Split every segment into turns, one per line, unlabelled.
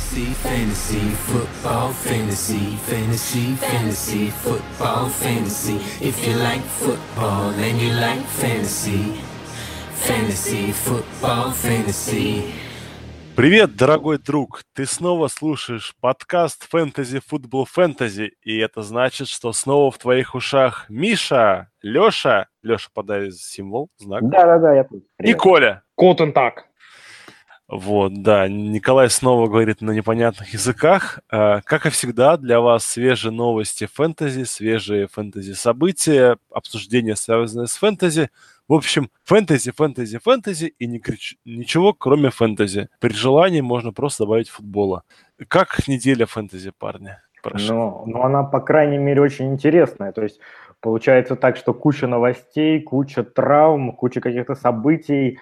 Fantasy, fantasy, football, fantasy, fantasy, fantasy, football, fantasy. If you like football and you like fantasy, fantasy, football, fantasy.
Привет, дорогой друг! Ты снова слушаешь подкаст Fantasy Football Fantasy, и это значит, что снова в твоих ушах Миша, Леша, Леша, подай символ, знак,
Да-да-да, я тут.
и Коля.
Котен так.
Вот, да, Николай снова говорит на непонятных языках. Э, Как и всегда, для вас свежие новости фэнтези, свежие фэнтези-события, обсуждения, связанные с фэнтези. В общем, фэнтези, фэнтези, фэнтези и ничего, кроме фэнтези. При желании можно просто добавить футбола. Как неделя фэнтези, парни? Прошу.
Ну, ну, она, по крайней мере, очень интересная. То есть получается так, что куча новостей, куча травм, куча каких-то событий.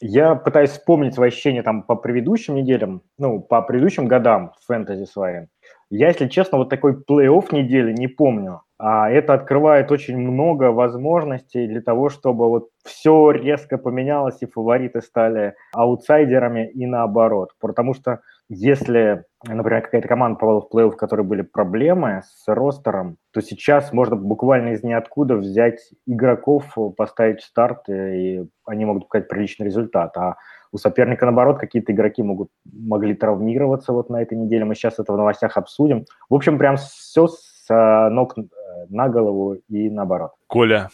Я пытаюсь вспомнить свои ощущения там по предыдущим неделям, ну, по предыдущим годам в фэнтези своим. Я, если честно, вот такой плей-офф недели не помню. А это открывает очень много возможностей для того, чтобы вот все резко поменялось, и фавориты стали аутсайдерами и наоборот. Потому что если, например, какая-то команда попала в плей-офф, в которой были проблемы с ростером, то сейчас можно буквально из ниоткуда взять игроков, поставить старт, и они могут показать приличный результат. А у соперника, наоборот, какие-то игроки могут, могли травмироваться вот на этой неделе. Мы сейчас это в новостях обсудим. В общем, прям все с э, ног э, на голову и наоборот.
Коля,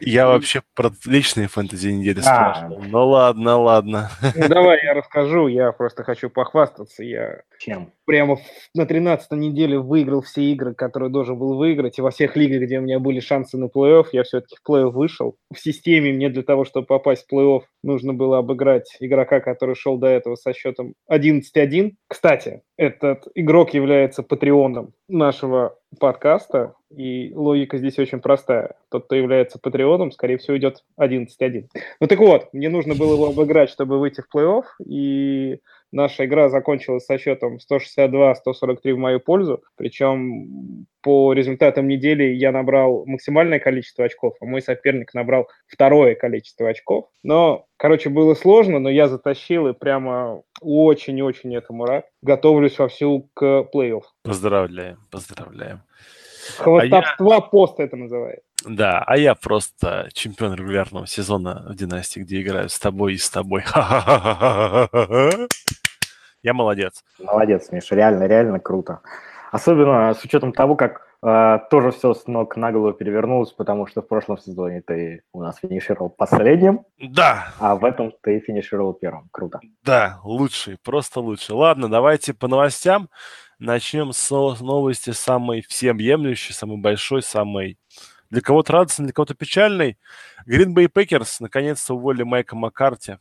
я вообще про личные фэнтези недели
А.
спрашивал. Ну ладно, ладно.
Ну, давай я расскажу, я просто хочу похвастаться. Я
Чем?
Прямо на 13 неделе выиграл все игры, которые должен был выиграть. И во всех лигах, где у меня были шансы на плей-офф, я все-таки в плей-офф вышел. В системе мне для того, чтобы попасть в плей-офф, нужно было обыграть игрока, который шел до этого со счетом 11-1. Кстати, этот игрок является патреоном нашего подкаста, и логика здесь очень простая. Тот, кто является патреоном, скорее всего, идет 11-1. Ну так вот, мне нужно было его обыграть, чтобы выйти в плей-офф, и наша игра закончилась со счетом 162-143 в мою пользу, причем по результатам недели я набрал максимальное количество очков, а мой соперник набрал второе количество очков. Но, короче, было сложно, но я затащил и прямо очень-очень этому рад. Готовлюсь вовсю к плей-офф.
Поздравляем, поздравляем.
Хвостовство пост это называется.
Да, а я просто чемпион регулярного сезона в династии, где играю с тобой и с тобой. Я молодец.
Молодец, Миша, реально, реально круто. Особенно с учетом того, как э, тоже все с ног на голову перевернулось, потому что в прошлом сезоне ты у нас финишировал последним,
Да,
а в этом ты финишировал первым. Круто.
да, лучший, просто лучший. Ладно, давайте по новостям. Начнем с но- новости самой всеобъемлющей, самой большой, самой для кого-то радостной, для кого-то печальной. Green Bay Packers наконец-то уволили Майка Маккарти.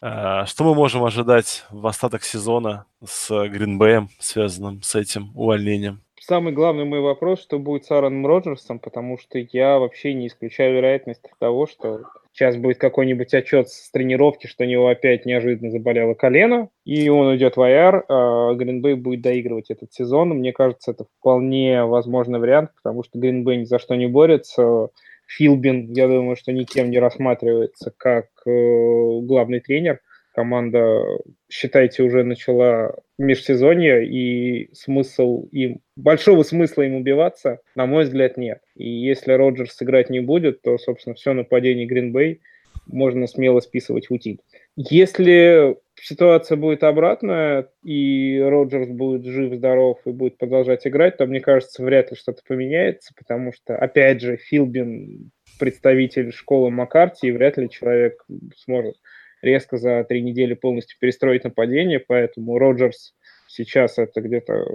А, Что мы можем ожидать в остаток сезона с Bay, связанным с этим увольнением?
Самый главный мой вопрос, что будет с Аароном Роджерсом, потому что я вообще не исключаю вероятность того, что сейчас будет какой-нибудь отчет с тренировки, что у него опять неожиданно заболело колено, и он уйдет в IR, а Гринбей будет доигрывать этот сезон. Мне кажется, это вполне возможный вариант, потому что Гринбей ни за что не борется. Филбин, я думаю, что никем не рассматривается как э, главный тренер. Команда, считайте, уже начала межсезонье, и смысл им, большого смысла им убиваться, на мой взгляд, нет. И если Роджерс сыграть не будет, то, собственно, все нападение Гринбей можно смело списывать в утиль. Если ситуация будет обратная, и Роджерс будет жив-здоров и будет продолжать играть, то, мне кажется, вряд ли что-то поменяется, потому что, опять же, Филбин представитель школы Маккарти, и вряд ли человек сможет резко за три недели полностью перестроить нападение, поэтому Роджерс сейчас это где-то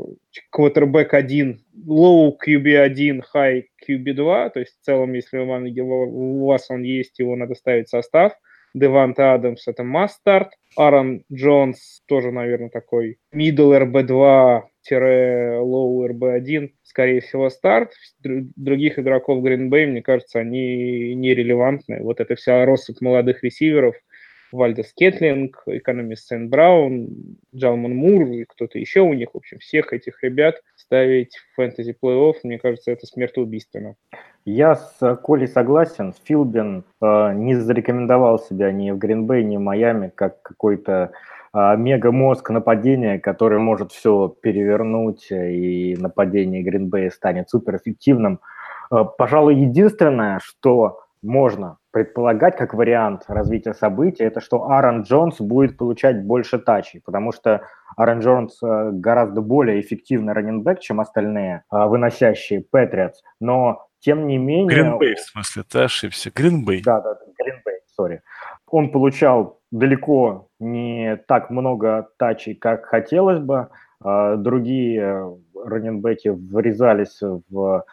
квотербек 1, low QB1, high QB2, то есть в целом, если у вас он есть, его надо ставить в состав. Деванта Адамс это start. Аарон Джонс тоже, наверное, такой middle RB2 low RB1, скорее всего, старт. Других игроков Green Bay, мне кажется, они нерелевантны. Вот это вся россыпь молодых ресиверов, Вальдес Кетлинг, экономист Сен Браун, Джалман Мур и кто-то еще у них. В общем, всех этих ребят ставить в фэнтези плей-офф, мне кажется, это смертоубийственно.
Я с Колей согласен. Филбин э, не зарекомендовал себя ни в Гринбей, ни в Майами как какой-то а, мега-мозг нападения, который может все перевернуть, и нападение Гринбея станет суперэффективным. А, пожалуй, единственное, что можно предполагать как вариант развития событий, это что Аарон Джонс будет получать больше тачей, потому что Аарон Джонс э, гораздо более эффективный раненбэк, чем остальные э, выносящие Патриотс, но тем не менее...
Гринбей, в смысле, ты ошибся. Гринбей.
Да, да, Гринбей, сори. Он получал далеко не так много тачей, как хотелось бы. А другие раненбеки врезались в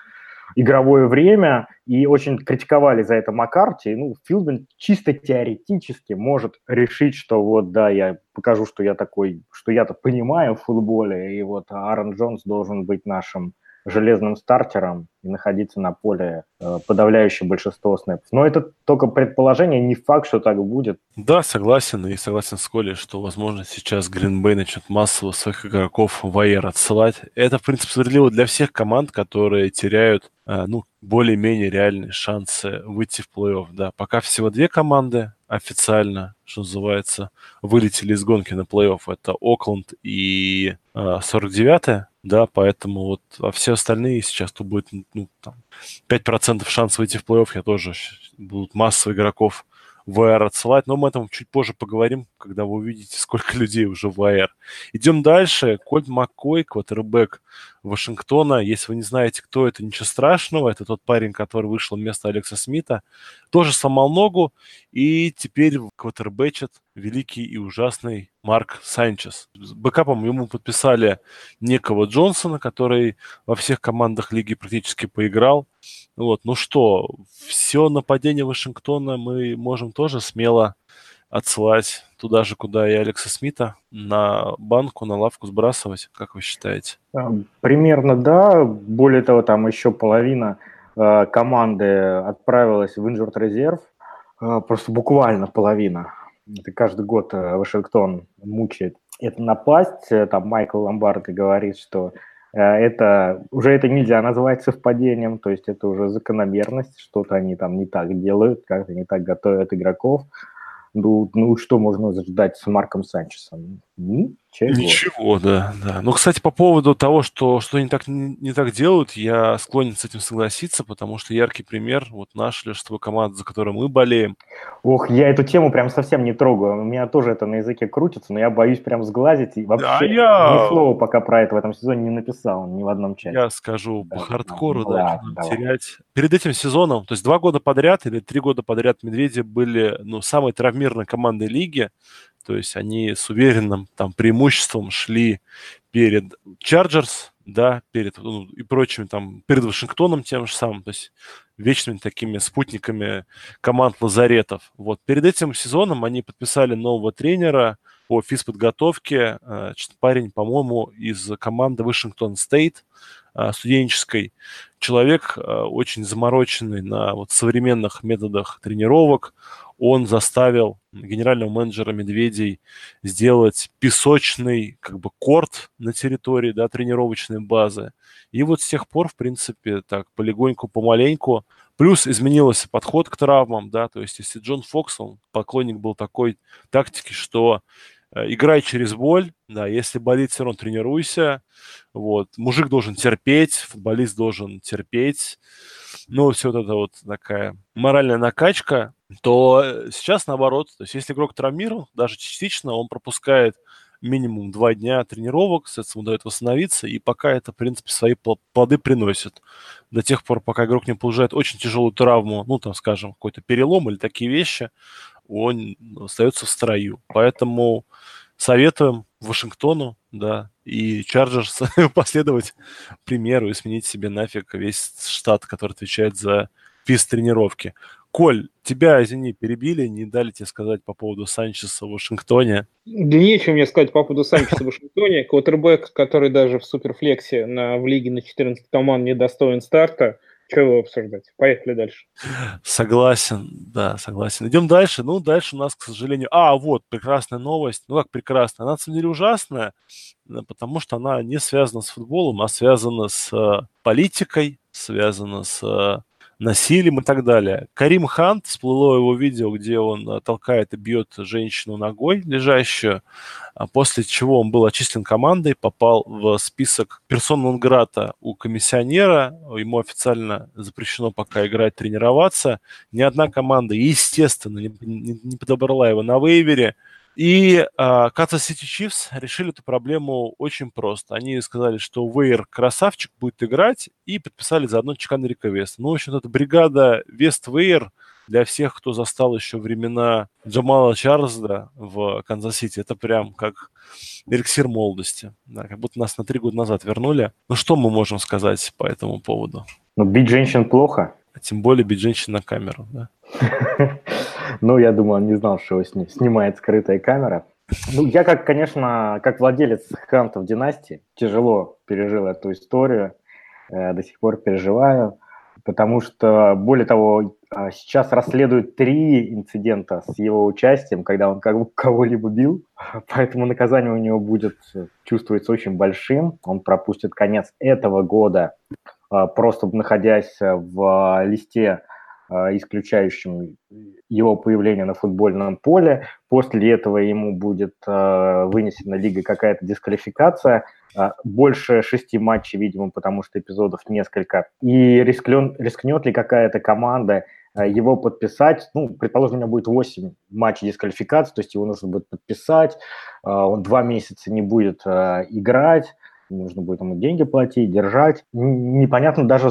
игровое время и очень критиковали за это Маккарти. Ну, Филден чисто теоретически может решить, что вот, да, я покажу, что я такой, что я-то понимаю в футболе, и вот Аарон Джонс должен быть нашим железным стартером и находиться на поле э, подавляющее большинство снэпов. Но это только предположение, не факт, что так будет.
Да, согласен, и согласен с Колей, что, возможно, сейчас Гринбей начнет массово своих игроков в АЕР отсылать. Это, в принципе, справедливо для всех команд, которые теряют, э, ну, более-менее реальные шансы выйти в плей-офф. Да, пока всего две команды официально, что называется, вылетели из гонки на плей-офф. Это Окленд и э, 49-я да, поэтому вот а все остальные сейчас тут будет ну, там, 5% шанс выйти в плей-офф, я тоже будут масса игроков в AR отсылать, но мы об этом чуть позже поговорим, когда вы увидите, сколько людей уже в AR. Идем дальше. Кольт Маккой, квотербек Вашингтона. Если вы не знаете, кто это, ничего страшного. Это тот парень, который вышел вместо Алекса Смита. Тоже сломал ногу и теперь квотербечит великий и ужасный Марк Санчес. С бэкапом ему подписали некого Джонсона, который во всех командах лиги практически поиграл. Вот, ну что, все нападение Вашингтона мы можем тоже смело отсылать туда же, куда и Алекса Смита, на банку, на лавку сбрасывать, как вы считаете?
Примерно да. Более того, там еще половина э, команды отправилась в инжурт резерв. Э, просто буквально половина. Это каждый год э, Вашингтон мучает. Это напасть. Там Майкл Ломбард говорит, что это уже это нельзя назвать совпадением, то есть это уже закономерность, что-то они там не так делают, как-то не так готовят игроков. Ну, ну что можно ждать с Марком Санчесом?
Ничего, да, да. Ну, кстати, по поводу того, что что они так не, не так делают, я склонен с этим согласиться, потому что яркий пример, вот наш лишь команда, за которую мы болеем.
Ох, я эту тему прям совсем не трогаю. У меня тоже это на языке крутится, но я боюсь прям сглазить и вообще да, я... ни слова пока про это в этом сезоне не написал, ни в одном чате.
Я скажу да, по хардкору, да, да терять. Перед этим сезоном, то есть два года подряд или три года подряд Медведи были, ну, самой травмированной командой лиги, то есть они с уверенным там преимуществом шли перед Chargers, да, перед ну, и прочими там, перед Вашингтоном тем же самым, то есть вечными такими спутниками команд лазаретов. Вот перед этим сезоном они подписали нового тренера по физподготовке, значит, парень, по-моему, из команды Washington State студенческой. Человек очень замороченный на вот современных методах тренировок он заставил генерального менеджера Медведей сделать песочный как бы корт на территории да, тренировочной базы. И вот с тех пор, в принципе, так полегоньку, помаленьку, плюс изменился подход к травмам, да, то есть если Джон Фокс, он поклонник был такой тактики, что э, играй через боль, да, если болит, все равно тренируйся, вот, мужик должен терпеть, футболист должен терпеть, ну, все вот это вот такая моральная накачка, то э, сейчас наоборот, то есть если игрок травмирован, даже частично, он пропускает минимум два дня тренировок, соответственно, дает восстановиться, и пока это, в принципе, свои плоды приносит. До тех пор, пока игрок не получает очень тяжелую травму, ну, там, скажем, какой-то перелом или такие вещи, он остается в строю. Поэтому советуем Вашингтону, да, и Чарджерс последовать примеру и сменить себе нафиг весь штат, который отвечает за физ-тренировки. Коль, тебя, извини, перебили, не дали тебе сказать по поводу Санчеса в Вашингтоне.
Да нечего мне сказать по поводу Санчеса в Вашингтоне. Квотербек, который даже в суперфлексе на, в лиге на 14 команд не достоин старта, что его обсуждать? Поехали дальше.
Согласен, да, согласен. Идем дальше. Ну, дальше у нас, к сожалению... А, вот, прекрасная новость. Ну, как прекрасная? Она, на самом деле, ужасная, потому что она не связана с футболом, а связана с э, политикой, связана с э, насилием и так далее. Карим Хант, всплыло его видео, где он э, толкает и бьет женщину ногой лежащую, а после чего он был отчислен командой, попал в список персон грата у комиссионера, ему официально запрещено пока играть, тренироваться. Ни одна команда, естественно, не, не, не подобрала его на вейвере, и Kansas City Chiefs решили эту проблему очень просто. Они сказали, что Вейер красавчик будет играть, и подписали заодно Чаркэндрика Веста. Ну, в общем, это бригада Вест Вейер для всех, кто застал еще времена Джамала Чарльза в Канзас-Сити, это прям как эликсир молодости. Да, как будто нас на три года назад вернули. Ну, что мы можем сказать по этому поводу?
Ну, бить женщин плохо.
А тем более бить женщин на камеру, да.
Ну, я думаю, он не знал, что его снимает скрытая камера. Ну, я, как, конечно, как владелец хантов династии, тяжело пережил эту историю, э, до сих пор переживаю, потому что, более того, а, сейчас расследуют три инцидента с его участием, когда он кого-либо бил, поэтому наказание у него будет, чувствуется очень большим. Он пропустит конец этого года, а, просто находясь в листе а, исключающим его появление на футбольном поле. После этого ему будет а, вынесена лига какая-то дисквалификация. А, больше шести матчей, видимо, потому что эпизодов несколько. И рискнет, рискнет ли какая-то команда его подписать, ну, предположим, у него будет 8 матчей дисквалификации, то есть его нужно будет подписать, он два месяца не будет играть, нужно будет ему деньги платить, держать. Непонятно даже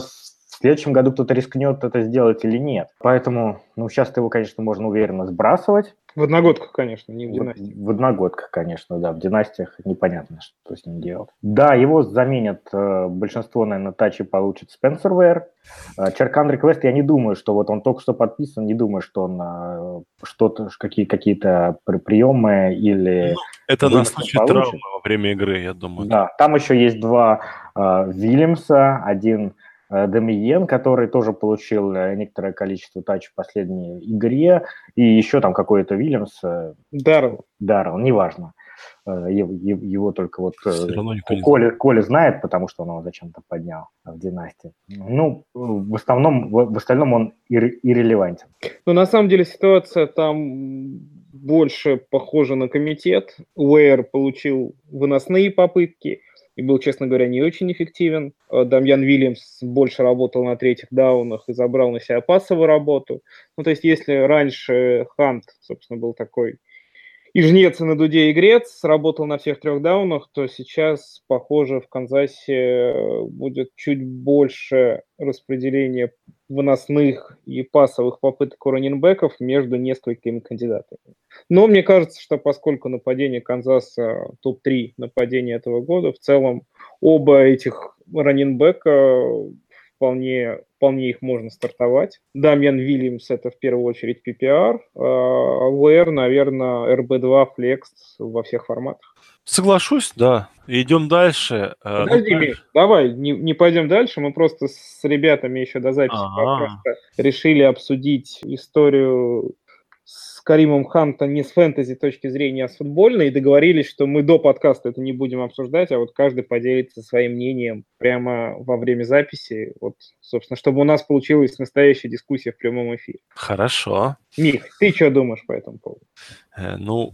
в следующем году кто-то рискнет это сделать или нет. Поэтому, ну, сейчас его, конечно, можно уверенно сбрасывать.
В одногодках, конечно, не в династиях.
В, в одногодках, конечно, да. В династиях непонятно, что с ним делать. Да, его заменят, э, большинство, наверное, тачи получит Спенсер Вэр. Черкан Реквест, я не думаю, что вот он только что подписан, не думаю, что он э, что-то, какие, какие-то приемы или... Ну,
это на случай травмы во время игры, я думаю.
Да, там еще есть два э, Вильямса, один Демиен, который тоже получил э, некоторое количество тач в последней игре, и еще там какой-то Вильямс. Э,
Даррелл.
Даррелл, неважно. Его, его только вот Коля, Коля знает, потому что он его зачем-то поднял в династии. Ну, в основном, в, в остальном он ир, иррелевантен.
Ну, на самом деле ситуация там больше похожа на комитет. Уэйр получил выносные попытки, и был, честно говоря, не очень эффективен. Э, Дамьян Вильямс больше работал на третьих даунах и забрал на себя пассовую работу. Ну, то есть, если раньше Хант, собственно, был такой и жнец, и на дуде, и грец, работал на всех трех даунах, то сейчас, похоже, в Канзасе э, будет чуть больше распределения выносных и пасовых попыток у раненбеков между несколькими кандидатами. Но мне кажется, что поскольку нападение Канзаса топ-3 нападения этого года, в целом оба этих раненбека вполне, вполне их можно стартовать. Дамьян Вильямс это в первую очередь PPR, а VR, наверное, RB2 Flex во всех форматах.
Соглашусь, да. Идем дальше.
Э, Подожди, ну, Миш, давай, не, не пойдем дальше. Мы просто с ребятами еще до записи ага. решили обсудить историю с Каримом Ханта не с фэнтези точки зрения, а с футбольной, и договорились, что мы до подкаста это не будем обсуждать, а вот каждый поделится своим мнением прямо во время записи, вот, собственно, чтобы у нас получилась настоящая дискуссия в прямом эфире.
Хорошо.
Мих, ты что думаешь по этому поводу?
Э, ну,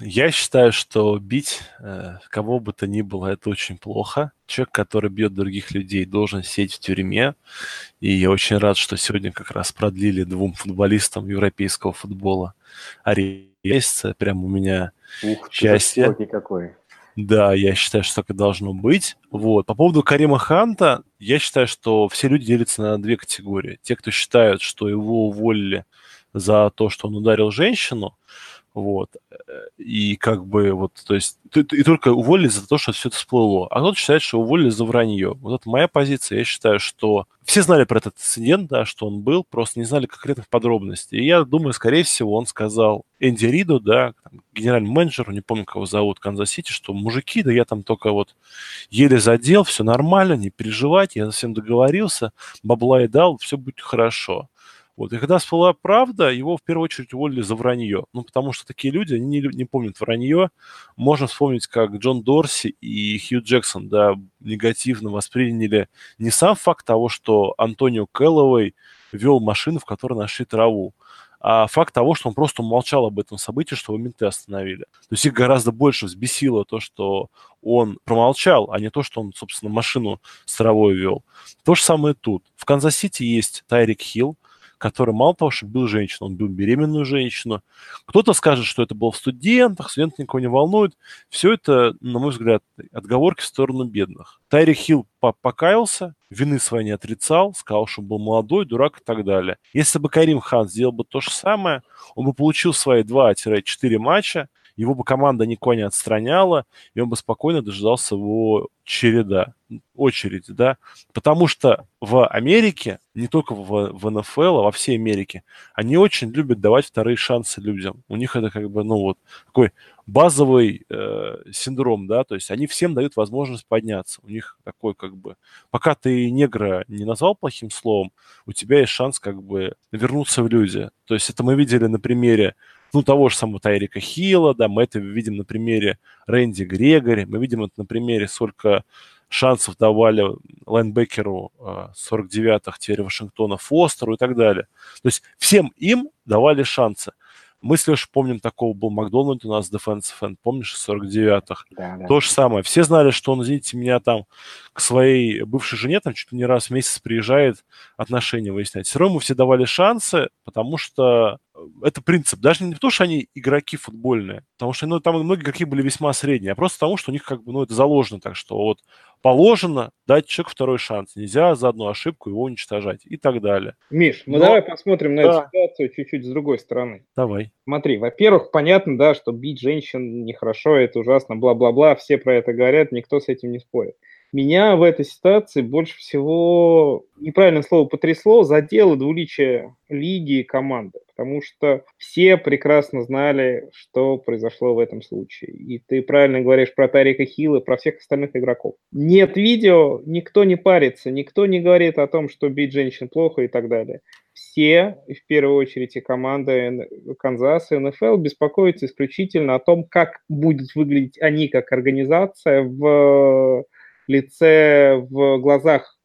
я считаю, что бить э, кого бы то ни было, это очень плохо. Человек, который бьет других людей, должен сидеть в тюрьме. И я очень рад, что сегодня как раз продлили двум футболистам европейского футбола арест. Прям у меня Ух, счастье.
какой.
Да, я считаю, что так и должно быть. Вот. По поводу Карима Ханта, я считаю, что все люди делятся на две категории. Те, кто считают, что его уволили за то, что он ударил женщину, вот. И как бы вот, то есть, и только уволили за то, что все это всплыло. А кто-то считает, что уволили за вранье. Вот это моя позиция. Я считаю, что все знали про этот инцидент, да, что он был, просто не знали конкретных подробностей. И я думаю, скорее всего, он сказал Энди Риду, да, генеральному менеджеру, не помню, кого зовут, Канзас-Сити, что мужики, да я там только вот еле задел, все нормально, не переживайте, я со всем договорился, бабла и дал, все будет хорошо. Вот. И когда всплыла правда, его в первую очередь уволили за вранье. Ну, потому что такие люди, они не, не помнят вранье. Можно вспомнить, как Джон Дорси и Хью Джексон, да, негативно восприняли не сам факт того, что Антонио Кэллоуэй вел машину, в которой нашли траву а факт того, что он просто молчал об этом событии, что его менты остановили. То есть их гораздо больше взбесило то, что он промолчал, а не то, что он, собственно, машину с травой вел. То же самое тут. В Канзас-Сити есть Тайрик Хилл, который мало того, что бил женщину, он бил беременную женщину. Кто-то скажет, что это был в студентах, студент никого не волнует. Все это, на мой взгляд, отговорки в сторону бедных. Тайрик Хилл покаялся, вины своей не отрицал, сказал, что был молодой, дурак и так далее. Если бы Карим Хант сделал бы то же самое, он бы получил свои 2-4 матча, его бы команда никого не отстраняла, и он бы спокойно дожидался его череда, очереди, да, потому что в Америке, не только в, в НФЛ, а во всей Америке, они очень любят давать вторые шансы людям. У них это как бы, ну вот, такой базовый э, синдром, да, то есть они всем дают возможность подняться. У них такой как бы, пока ты негра не назвал плохим словом, у тебя есть шанс как бы вернуться в люди. То есть это мы видели на примере ну, того же самого Тайрика Хилла, да, мы это видим на примере Рэнди Грегори, мы видим это на примере, сколько шансов давали лайнбекеру 49-х э, теперь Вашингтона Фостеру и так далее. То есть всем им давали шансы. Мы с Лешей помним, такого был Макдональд у нас, Defensive End, помнишь, в 49-х? Да, да. То же самое. Все знали, что он, извините меня, там к своей бывшей жене там чуть ли не раз в месяц приезжает отношения выяснять. Все равно мы все давали шансы, потому что это принцип. Даже не потому, что они игроки футбольные, потому что ну, там многие игроки были весьма средние, а просто потому, что у них как бы, ну, это заложено так, что вот положено дать человеку второй шанс. Нельзя за одну ошибку его уничтожать и так далее.
Миш, ну Но... давай посмотрим на да. эту ситуацию чуть-чуть с другой стороны.
Давай.
Смотри, во-первых, понятно, да, что бить женщин нехорошо, это ужасно, бла-бла-бла, все про это говорят, никто с этим не спорит. Меня в этой ситуации больше всего, неправильное слово потрясло, задело двуличие лиги и команды, потому что все прекрасно знали, что произошло в этом случае. И ты правильно говоришь про Тарика Хилла, про всех остальных игроков. Нет видео, никто не парится, никто не говорит о том, что бить женщин плохо и так далее все, в первую очередь и команда Канзаса и НФЛ, беспокоятся исключительно о том, как будет выглядеть они как организация в лице, в глазах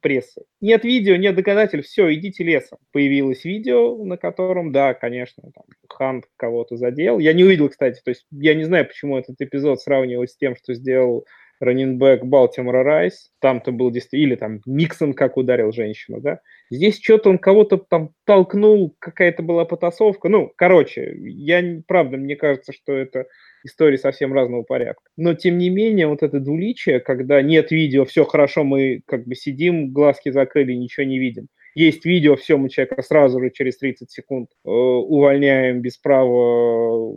прессы. Нет видео, нет доказательств, все, идите лесом. Появилось видео, на котором, да, конечно, там, Хант кого-то задел. Я не увидел, кстати, то есть я не знаю, почему этот эпизод сравнивать с тем, что сделал раннинбэк Балтимора Райс, там-то был действительно, или там Миксон как ударил женщину, да. Здесь что-то он кого-то там толкнул, какая-то была потасовка. Ну, короче, я, правда, мне кажется, что это истории совсем разного порядка. Но, тем не менее, вот это двуличие, когда нет видео, все хорошо, мы как бы сидим, глазки закрыли, ничего не видим. Есть видео, все, мы человека сразу же через 30 секунд э, увольняем без права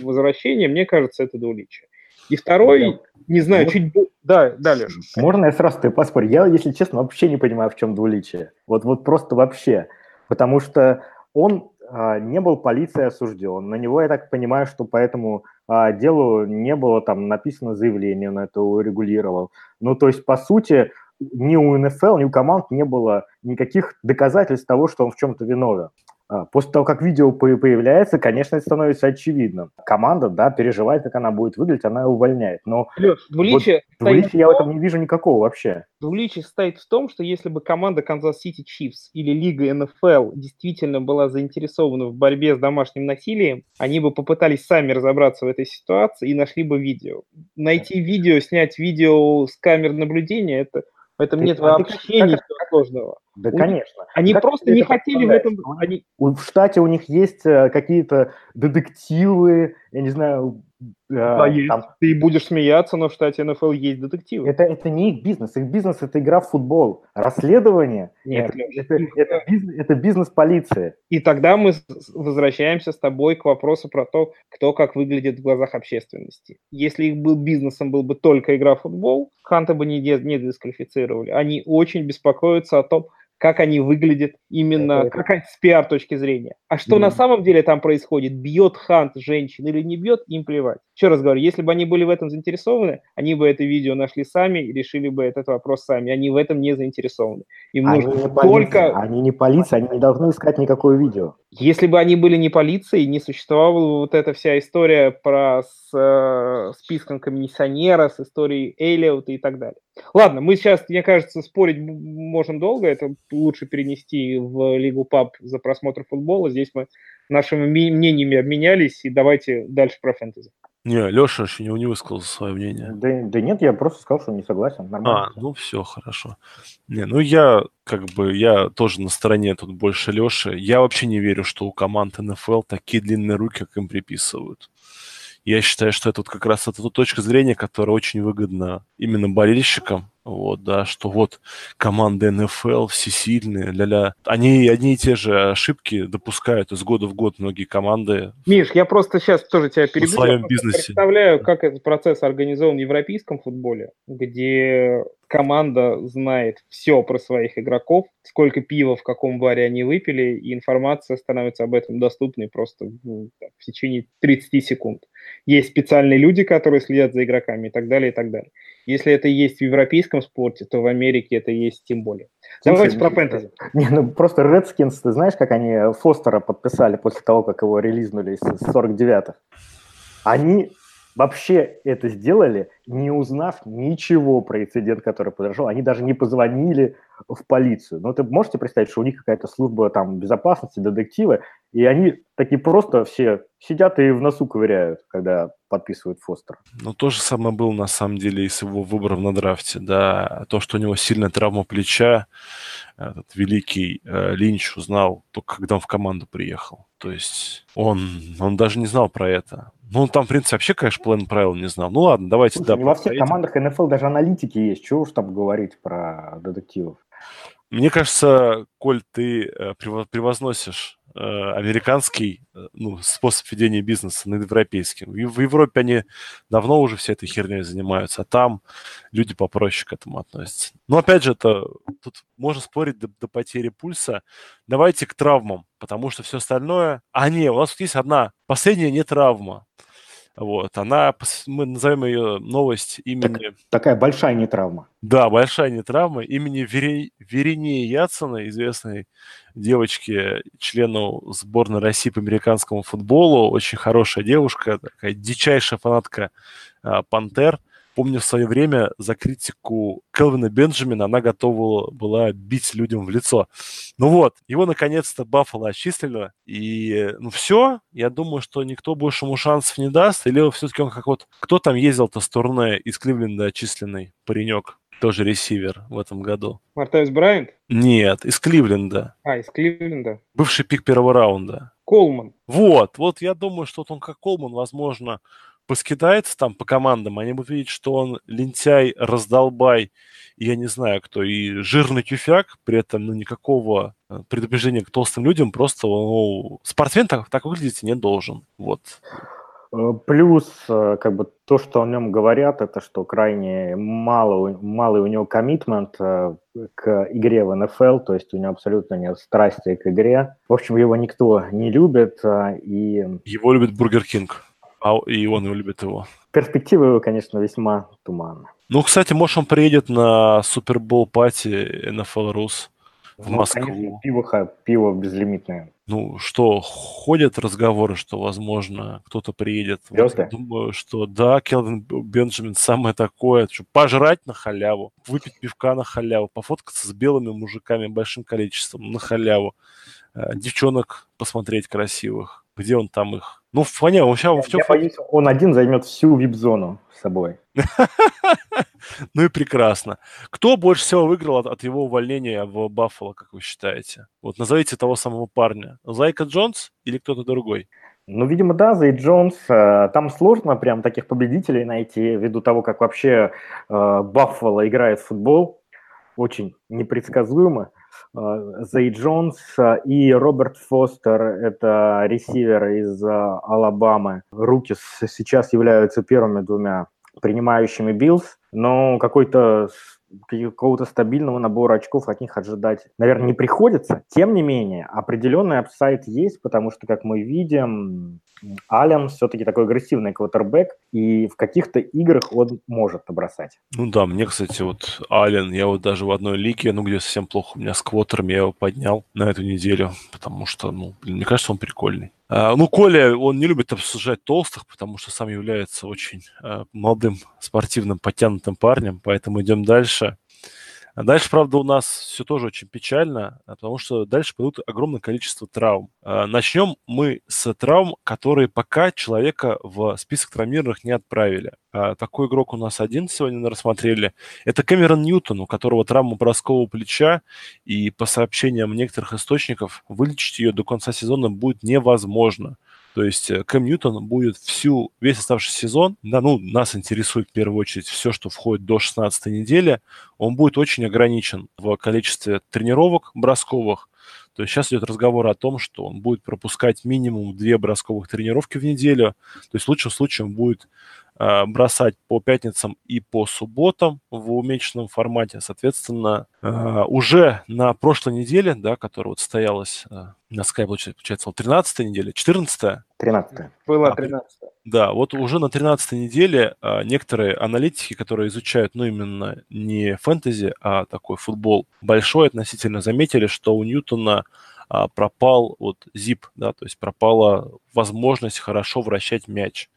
возвращения, мне кажется, это двуличие. И второй, не знаю, чуть... Да, далее.
Можно я сразу ты поспорю? Я, если честно, вообще не понимаю, в чем двуличие. Вот, вот просто вообще. Потому что он не был полицией осужден. На него, я так понимаю, что по этому а, делу не было там написано заявление, на это урегулировал. Ну, то есть, по сути, ни у НФЛ, ни у команд не было никаких доказательств того, что он в чем-то виновен. А, после того, как видео появляется, конечно, это становится очевидным. Команда, да, переживает, как она будет выглядеть, она увольняет. Но
Леш, двуличие,
вот, двуличие я в этом не вижу никакого вообще.
Двуличие стоит в том, что если бы команда Kansas City Chiefs или Лига НФЛ действительно была заинтересована в борьбе с домашним насилием, они бы попытались сами разобраться в этой ситуации и нашли бы видео. Найти видео, снять видео с камер наблюдения – это в этом ты, нет а вообще ты, ничего как, сложного.
Да, у конечно.
Они как просто не хотели в этом...
Они... В штате у них есть э, какие-то детективы, я не знаю,
да, есть. Там... Ты будешь смеяться, но в штате НФЛ есть детективы.
Это, это не их бизнес. Их бизнес – это игра в футбол. Расследование Нет, это, это, это, бизнес, это бизнес полиции.
И тогда мы возвращаемся с тобой к вопросу про то, кто как выглядит в глазах общественности. Если их был бизнесом, был бы только игра в футбол, Ханта бы не, не дисквалифицировали. Они очень беспокоятся о том, как они выглядят именно как с пиар точки зрения. А что mm. на самом деле там происходит, бьет Хант женщин или не бьет, им плевать. Еще раз говорю, если бы они были в этом заинтересованы, они бы это видео нашли сами и решили бы этот вопрос сами. Они в этом не заинтересованы.
Им они нужно не только... Они не полиция, они не должны искать никакое видео.
Если бы они были не полицией, не существовала бы вот эта вся история про с, э, списком комиссионера, с историей Эллиота и так далее. Ладно, мы сейчас, мне кажется, спорить можем долго. Это лучше перенести в Лигу ПАП за просмотр футбола. Здесь мы нашими мнениями обменялись, и давайте дальше про фэнтези.
Не, Леша еще не, не высказал свое мнение.
Да, да нет, я просто сказал, что не согласен. Нормально.
А, ну все, хорошо. Не, ну я как бы, я тоже на стороне тут больше Леши. Я вообще не верю, что у команд НФЛ такие длинные руки, как им приписывают. Я считаю, что это вот как раз это точка зрения, которая очень выгодна именно болельщикам, вот, да, что вот команды НФЛ все сильные, ля-ля. Они одни и те же ошибки допускают из года в год многие команды.
Миш, я просто сейчас тоже тебя перебью. В своем бизнесе. представляю, как этот процесс организован в европейском футболе, где команда знает все про своих игроков, сколько пива в каком баре они выпили, и информация становится об этом доступной просто в, в течение 30 секунд. Есть специальные люди, которые следят за игроками и так далее, и так далее. Если это есть в европейском спорте, то в Америке это есть тем более. Давайте про фэнтези.
Не, ну просто Redskins, ты знаешь, как они Фостера подписали после того, как его релизнули из 49-х? Они вообще это сделали, не узнав ничего про инцидент, который произошел. Они даже не позвонили в полицию. Но ты можете представить, что у них какая-то служба там безопасности, детективы, и они такие просто все сидят и в носу ковыряют, когда подписывают Фостера.
Ну, то же самое было, на самом деле, и с его выбором на драфте, да. То, что у него сильная травма плеча, этот великий э, Линч узнал только когда он в команду приехал. То есть он, он даже не знал про это. Ну, там, в принципе, вообще, конечно, план правил не знал. Ну, ладно, давайте, Слушай,
да. Во всех командах НФЛ даже аналитики есть. Чего уж там говорить про детективов?
Мне кажется, Коль, ты э, превозносишь американский э, ну, способ ведения бизнеса над европейским. В Европе они давно уже все этой херней занимаются, а там люди попроще к этому относятся. Но опять же, это тут можно спорить до, до потери пульса. Давайте к травмам, потому что все остальное... А, не, у нас тут есть одна последняя не травма. Вот, она, мы назовем ее новость имени... Так,
такая большая нетравма.
Да, большая нетравма имени Вере... Веренеи Яцена, известной девочки, члену сборной России по американскому футболу. Очень хорошая девушка, такая дичайшая фанатка а, «Пантер». Помню, в свое время за критику Келвина Бенджамина она готова была бить людям в лицо. Ну вот, его наконец-то Баффало отчислили. И, ну все, я думаю, что никто больше ему шансов не даст. Или все-таки он как вот... Кто там ездил-то с турне из Кливленда отчисленный паренек? Тоже ресивер в этом году.
Мартавис Брайант?
Нет, из Кливленда.
А, из Кливленда.
Бывший пик первого раунда.
Колман.
Вот, вот я думаю, что вот он как Колман, возможно, поскидается там по командам, они будут видеть, что он лентяй, раздолбай, и я не знаю кто, и жирный тюфяк, при этом ну, никакого э, предупреждения к толстым людям, просто ну, спортсмен так, так выглядеть не должен. Вот.
Э, плюс, э, как бы, то, что о нем говорят, это что крайне мало, малый у него коммитмент к игре в НФЛ, то есть у него абсолютно нет страсти к игре. В общем, его никто не любит. И...
Его любит Burger King а и он любит его.
Перспективы его, конечно, весьма туманны.
Ну, кстати, может, он приедет на Super Bowl party NFL Rus в ну, Москву. Конечно,
пиво, пиво безлимитное.
Ну, что, ходят разговоры, что, возможно, кто-то приедет. Вот, думаю, что да, Келвин Бенджамин самое такое, что пожрать на халяву, выпить пивка на халяву, пофоткаться с белыми мужиками большим количеством на халяву, э, девчонок посмотреть красивых. Где он там их ну, в фоне, он сейчас...
Я боюсь, он один займет всю вип-зону с собой.
Ну и прекрасно. Кто больше всего выиграл от, от его увольнения в Баффало, как вы считаете? Вот назовите того самого парня. Зайка Джонс или кто-то другой?
Ну, видимо, да, Зай Джонс. Э, там сложно прям таких победителей найти, ввиду того, как вообще э, Баффало играет в футбол. Очень непредсказуемо. Э, Зей Джонс э, и Роберт Фостер, это ресивер из э, Алабамы. Руки сейчас являются первыми двумя принимающими Биллс, но какой-то какого-то стабильного набора очков от них ожидать, наверное, не приходится. Тем не менее, определенный upside есть, потому что, как мы видим, Ален все-таки такой агрессивный квотербек, и в каких-то играх он может набросать.
Ну да, мне, кстати, вот Ален, я вот даже в одной лиге, ну где совсем плохо у меня с квотером, я его поднял на эту неделю, потому что, ну, блин, мне кажется, он прикольный. А, ну, Коля, он не любит обсуждать толстых, потому что сам является очень а, молодым, спортивным, подтянутым парнем, поэтому идем дальше. А дальше, правда, у нас все тоже очень печально, а, потому что дальше пойдут огромное количество травм. А, начнем мы с травм, которые пока человека в список травмированных не отправили. Такой игрок у нас один сегодня рассмотрели. Это Кэмерон Ньютон, у которого травма броскового плеча, и по сообщениям некоторых источников, вылечить ее до конца сезона будет невозможно. То есть э, Кэм Ньютон будет всю, весь оставшийся сезон, да, ну, нас интересует в первую очередь все, что входит до 16 недели, он будет очень ограничен в количестве тренировок бросковых. То есть сейчас идет разговор о том, что он будет пропускать минимум две бросковых тренировки в неделю. То есть в лучшем случае он будет бросать по пятницам и по субботам в уменьшенном формате. Соответственно, э, уже на прошлой неделе, да, которая вот состоялась э, на Sky, получается, 13 неделя, 14
13
Была 13
Да, вот уже на 13 неделе некоторые аналитики, которые изучают, ну, именно не фэнтези, а такой футбол большой относительно, заметили, что у Ньютона пропал вот зип, да, то есть пропала возможность хорошо вращать мяч.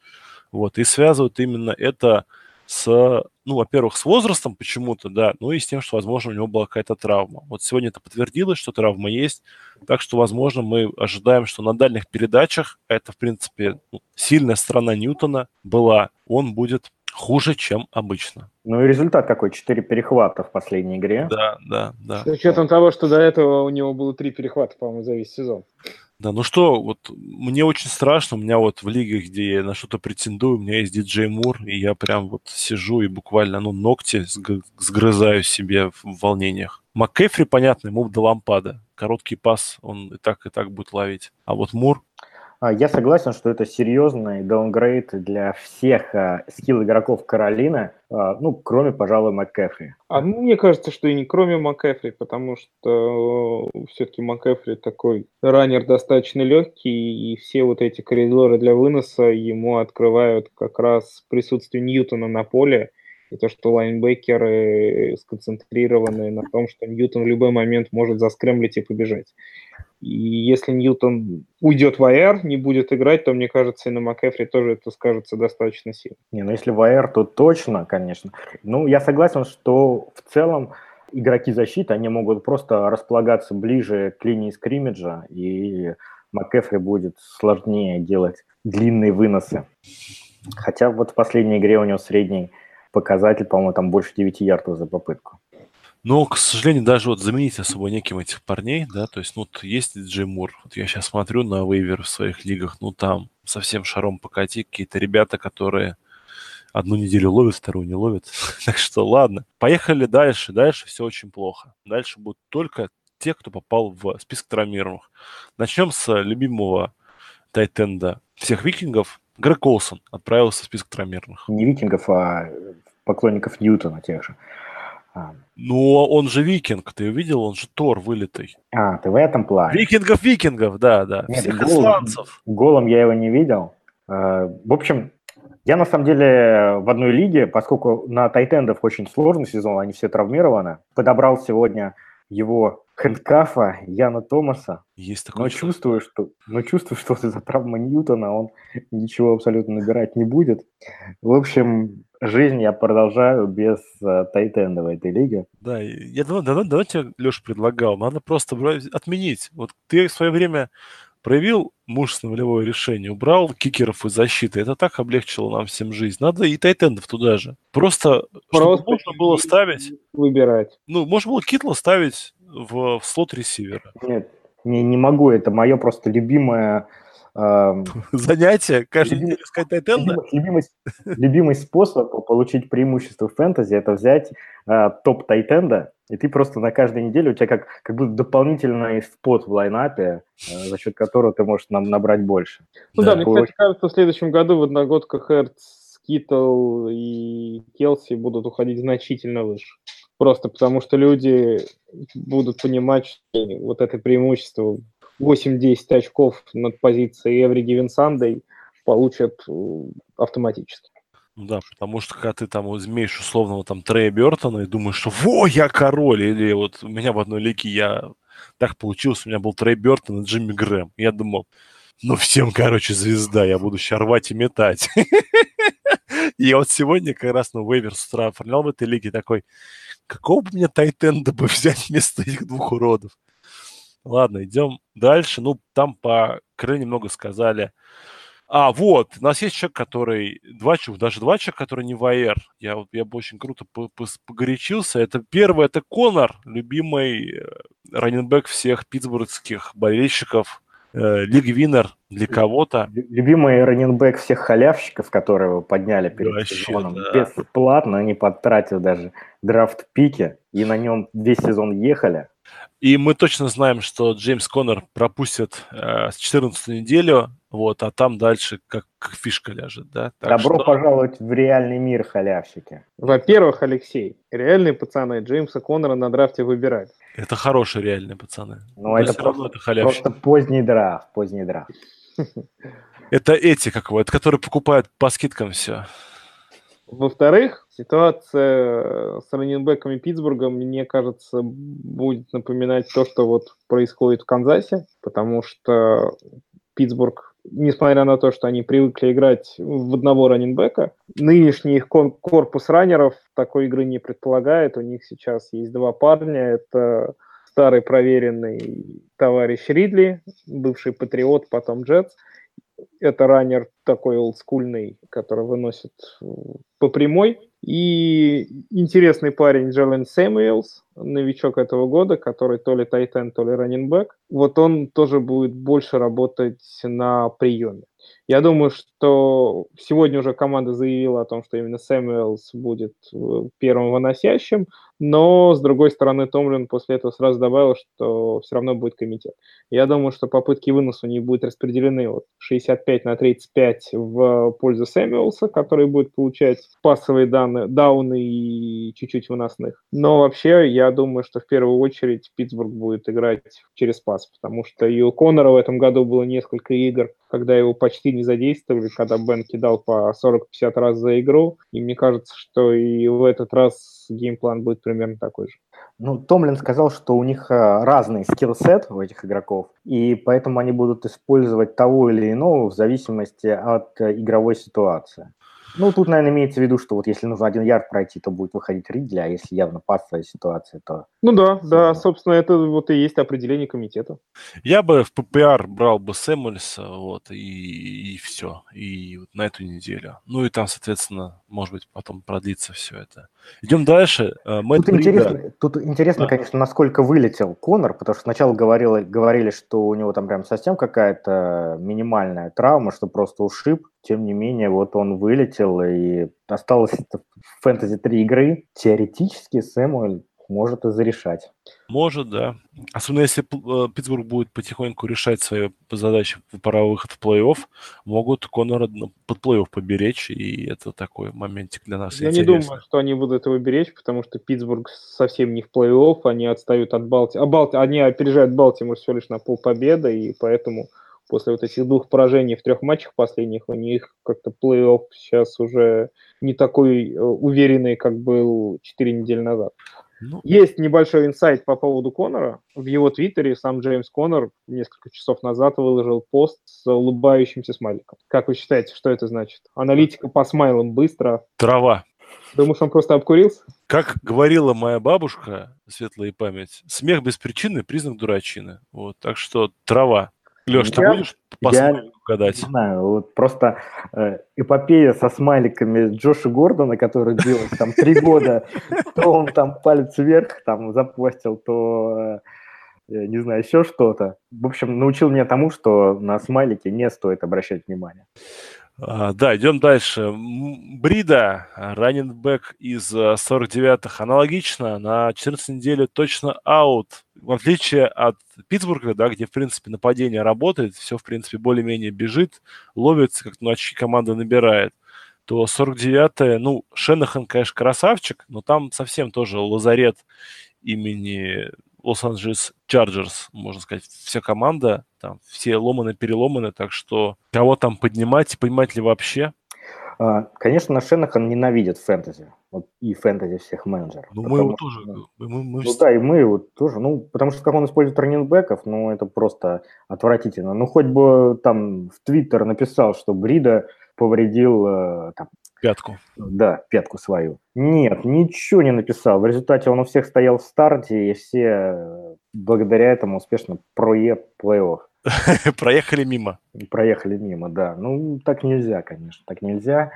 Вот, и связывают именно это с, ну, во-первых, с возрастом почему-то, да, ну и с тем, что, возможно, у него была какая-то травма. Вот сегодня это подтвердилось, что травма есть, так что, возможно, мы ожидаем, что на дальних передачах, это, в принципе, ну, сильная сторона Ньютона была, он будет хуже, чем обычно.
Ну и результат какой? Четыре перехвата в последней игре.
Да, да, да.
С учетом того, что до этого у него было три перехвата, по-моему, за весь сезон.
Да, ну что, вот мне очень страшно, у меня вот в лигах, где я на что-то претендую, у меня есть диджей Мур, и я прям вот сижу и буквально, ну, ногти сгрызаю себе в волнениях. МакКефри, понятно, ему до лампада. Короткий пас он и так, и так будет ловить. А вот Мур,
я согласен, что это серьезный даунгрейд для всех а, скилл игроков Каролины, а, ну, кроме, пожалуй, МакКэфри.
А мне кажется, что и не кроме МакКэфри, потому что э, все-таки МакКэфри такой раннер достаточно легкий, и все вот эти коридоры для выноса ему открывают как раз присутствие Ньютона на поле, и то, что лайнбекеры сконцентрированы на том, что Ньютон в любой момент может заскремлить и побежать. И если Ньютон уйдет в АР, не будет играть, то, мне кажется, и на МакЭфри тоже это скажется достаточно сильно.
Не, ну если в АР, то точно, конечно. Ну, я согласен, что в целом игроки защиты, они могут просто располагаться ближе к линии скриммиджа, и МакЭфри будет сложнее делать длинные выносы. Хотя вот в последней игре у него средний показатель, по-моему, там больше 9 ярдов за попытку.
Но, к сожалению, даже вот заменить особо неким этих парней, да, то есть, ну, вот есть Джей Мур, вот я сейчас смотрю на вейвер в своих лигах, ну, там совсем шаром покати, какие-то ребята, которые одну неделю ловят, вторую не ловят. так что ладно, поехали дальше, дальше все очень плохо. Дальше будут только те, кто попал в список травмированных. Начнем с любимого тайтенда всех викингов. Грег Олсон отправился в список травмированных.
Не викингов, а поклонников Ньютона тех же.
А. Ну, он же викинг, ты увидел, он же Тор вылитый.
А, ты в этом плане.
Викингов-викингов, да, да, Нет, всех голым, исландцев.
Голым я его не видел. А, в общем, я на самом деле в одной лиге, поскольку на тайтендов очень сложный сезон, они все травмированы, подобрал сегодня его хэндкафа Яна Томаса.
Есть такое.
Но чувствую, что, но чувствую, что из-за травмы Ньютона он ничего абсолютно набирать не будет. В общем, жизнь я продолжаю без uh, тайтенда в этой лиге.
Да, я давно, давно, давно тебе, Леша, предлагал. Надо просто отменить. Вот ты в свое время проявил мужественное волевое решение, убрал кикеров из защиты. Это так облегчило нам всем жизнь. Надо и тайтендов туда же. Просто, Просто можно было ставить...
Выбирать.
Ну, можно было Китла ставить в, в слот ресивера.
Нет, не, не могу. Это мое просто любимое
Занятие? Каждый день искать тайтенда?
Любимый, любимый способ получить преимущество в фэнтези – это взять э, топ тайтенда, и ты просто на каждой неделе, у тебя как, как будто дополнительный спот в лайнапе, э, за счет которого ты можешь нам набрать больше.
Ну да, да мне, кстати, кажется, в следующем году в одногодках Эрц, Китл и Келси будут уходить значительно выше. Просто потому что люди будут понимать, что вот это преимущество 8-10 очков над позицией Эври Гивенсандой получат э, автоматически.
Ну да, потому что когда ты там имеешь условного там Трея Бертона и думаешь, что во, я король, или вот у меня в одной лиге я так получилось, у меня был Трей Бертон и Джимми Грэм. Я думал, ну, всем, короче, звезда, я буду сейчас рвать и метать. И вот сегодня как раз, ну, вейвер с утра оформлял в этой лиге такой, какого бы мне тайтенда бы взять вместо этих двух уродов? Ладно, идем дальше. Ну, там по Кры немного сказали. А, вот, у нас есть человек, который, два человека, даже два человека, которые не в Я, вот, я бы очень круто погорячился. Это первый, это Конор, любимый э, раненбэк всех питтсбургских болельщиков. Э, Лиг Винер для кого-то.
Любимый раненбэк всех халявщиков, которые его подняли перед Вообще, сезоном. Да. Бесплатно, не потратив даже драфт-пики. И на нем весь сезон ехали.
И мы точно знаем, что Джеймс Коннор пропустит э, с 14 неделю, вот, а там дальше как, как фишка ляжет, да?
Так Добро что... пожаловать в реальный мир, халявщики.
Во-первых, Алексей, реальные пацаны Джеймса Коннора на драфте выбирать.
Это хорошие реальные пацаны.
Ну, это, просто, это просто поздний драфт, поздний драфт.
Это эти, как его, это которые покупают по скидкам все.
Во-вторых, ситуация с раненбеками Питтсбурга, мне кажется, будет напоминать то, что вот происходит в Канзасе, потому что Питтсбург, несмотря на то, что они привыкли играть в одного раненбека, нынешний их корпус раннеров такой игры не предполагает. У них сейчас есть два парня. Это старый проверенный товарищ Ридли, бывший патриот, потом Джетс, это раннер такой олдскульный, который выносит э, по прямой. И интересный парень Джелен Сэмюэлс, новичок этого года, который то ли тайтен, то ли раннинбэк. Вот он тоже будет больше работать на приеме. Я думаю, что сегодня уже команда заявила о том, что именно Сэмюэлс будет э, первым выносящим, но, с другой стороны, Томлин после этого сразу добавил, что все равно будет комитет. Я думаю, что попытки выноса у них будут распределены вот 65 на 35 в пользу Сэмюэлса, который будет получать пассовые данные, дауны и чуть-чуть выносных. Но вообще, я думаю, что в первую очередь Питтсбург будет играть через пас, потому что и у Коннора в этом году было несколько игр, когда его почти не задействовали, когда Бен кидал по 40-50 раз за игру, и мне кажется, что и в этот раз game plan будет примерно такой же.
Ну, Томлин сказал, что у них а, разный skill set у этих игроков, и поэтому они будут использовать того или иного в зависимости от э, игровой ситуации. Ну, тут, наверное, имеется в виду, что вот если нужно один ярд пройти, то будет выходить Ридли, а если явно пасовая ситуация, то...
Ну да, да, собственно, это вот и есть определение комитета.
Я бы в ППР брал бы Сэмюэльса, вот, и, и все, и вот на эту неделю. Ну и там, соответственно, может быть, потом продлится все это. Идем дальше.
Э, Мэтт тут, Брида... интересно, тут интересно, да. конечно, насколько вылетел Конор, потому что сначала говорили, говорили, что у него там прям совсем какая-то минимальная травма, что просто ушиб. Тем не менее, вот он вылетел, и осталось в фэнтези три игры. Теоретически Сэмуэль может и зарешать.
Может, да. Особенно если э, Питтсбург будет потихоньку решать свои задачи по выход в плей-офф, могут Конора под плей-офф поберечь, и это такой моментик для нас
Я интересный. не думаю, что они будут этого беречь, потому что Питтсбург совсем не в плей-офф, они отстают от Балтимора. А Балти... Они опережают Балтимор всего лишь на полпобеды, и поэтому после вот этих двух поражений в трех матчах последних у них как-то плей-офф сейчас уже не такой э, уверенный, как был четыре недели назад. Ну... Есть небольшой инсайт по поводу Конора. В его твиттере сам Джеймс Конор несколько часов назад выложил пост с улыбающимся смайликом. Как вы считаете, что это значит? Аналитика по смайлам быстро.
Трава.
Думаешь, он просто обкурился?
Как говорила моя бабушка, светлая память, смех без причины – признак дурачины. Вот, так что трава. Леш, ты будешь по я, гадать?
Не знаю, вот просто э, эпопея со смайликами Джоша Гордона, который делал там три года, то он там палец вверх там запостил, то э, не знаю, еще что-то. В общем, научил меня тому, что на смайлики не стоит обращать внимание.
А, да, идем дальше. Брида, раненбэк из 49-х, э, аналогично, на 14 неделю точно аут. В отличие от Питтсбурга, да, где, в принципе, нападение работает, все, в принципе, более-менее бежит, ловится, как ну, очки команда набирает, то 49-е, ну, Шенахан, конечно, красавчик, но там совсем тоже лазарет имени Лос-Анджелес Чарджерс, можно сказать, вся команда, там все ломаны, переломаны, так что кого там поднимать, поднимать ли вообще?
А, конечно, Шенахан ненавидит фэнтези. Вот и фэнтези всех менеджеров.
Ну, мы его тоже. Мы, мы,
ну да, и мы его тоже. Ну, потому что как он использует раннинбеков, ну, это просто отвратительно. Ну, хоть бы там в Твиттер написал, что Брида повредил э, там,
Пятку.
Да, пятку свою. Нет, ничего не написал. В результате он у всех стоял в старте, и все э, благодаря этому успешно прое плей-офф.
Проехали мимо.
Проехали мимо, да. Ну, так нельзя, конечно, так нельзя.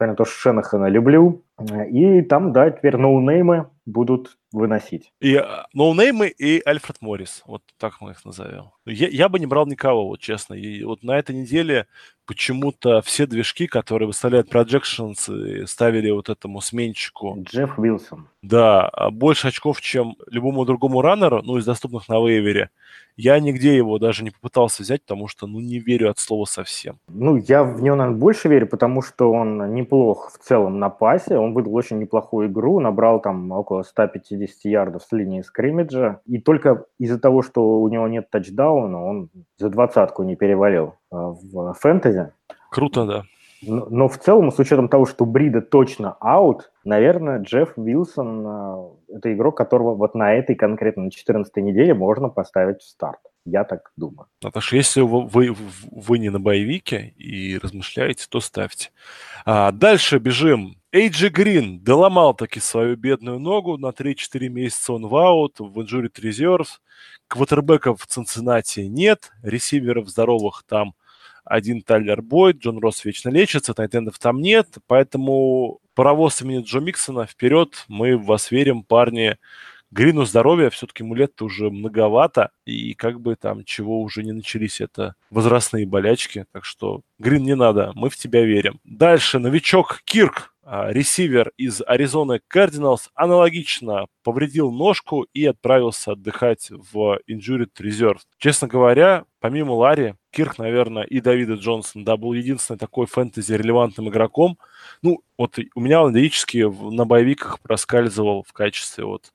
Я то, что Шенахана люблю. И там, да, теперь ноунеймы будут выносить.
И ноунеймы и Альфред Моррис, вот так мы их назовем. Я, я бы не брал никого, вот честно. И вот на этой неделе почему-то все движки, которые выставляют projections, ставили вот этому сменщику.
Джефф Уилсон.
Да, а больше очков, чем любому другому раннеру, ну, из доступных на вейвере. Я нигде его даже не попытался взять, потому что, ну, не верю от слова совсем.
Ну, я в него, наверное, больше верю, потому что он неплох в целом на пасе. Он выдал очень неплохую игру, набрал там около 150 ярдов с линии скриммиджа. И только из-за того, что у него нет тачдауна, он за двадцатку не перевалил в фэнтези.
Круто, да.
Но, но в целом, с учетом того, что Брида точно аут, наверное, Джефф Вилсон а, – это игрок, которого вот на этой конкретно, на 14 неделе можно поставить в старт. Я так думаю.
Наташа, если вы, вы, вы не на боевике и размышляете, то ставьте. А, дальше бежим. Эйджи Грин доломал таки свою бедную ногу. На 3-4 месяца он в аут, в injured reserve. Квотербеков в Цинциннати нет. Ресиверов здоровых там один Тайлер Бойд, Джон Росс вечно лечится, тайтендов там нет, поэтому паровоз имени Джо Миксона вперед, мы в вас верим, парни. Грину здоровья, все-таки ему лет уже многовато, и как бы там чего уже не начались, это возрастные болячки, так что Грин не надо, мы в тебя верим. Дальше новичок Кирк, а, ресивер из Аризоны Cardinals аналогично повредил ножку и отправился отдыхать в Injured Reserve. Честно говоря, помимо Ларри, Кирк, наверное, и Давида Джонсона, да, был единственным такой фэнтези-релевантным игроком. Ну, вот у меня он на боевиках проскальзывал в качестве вот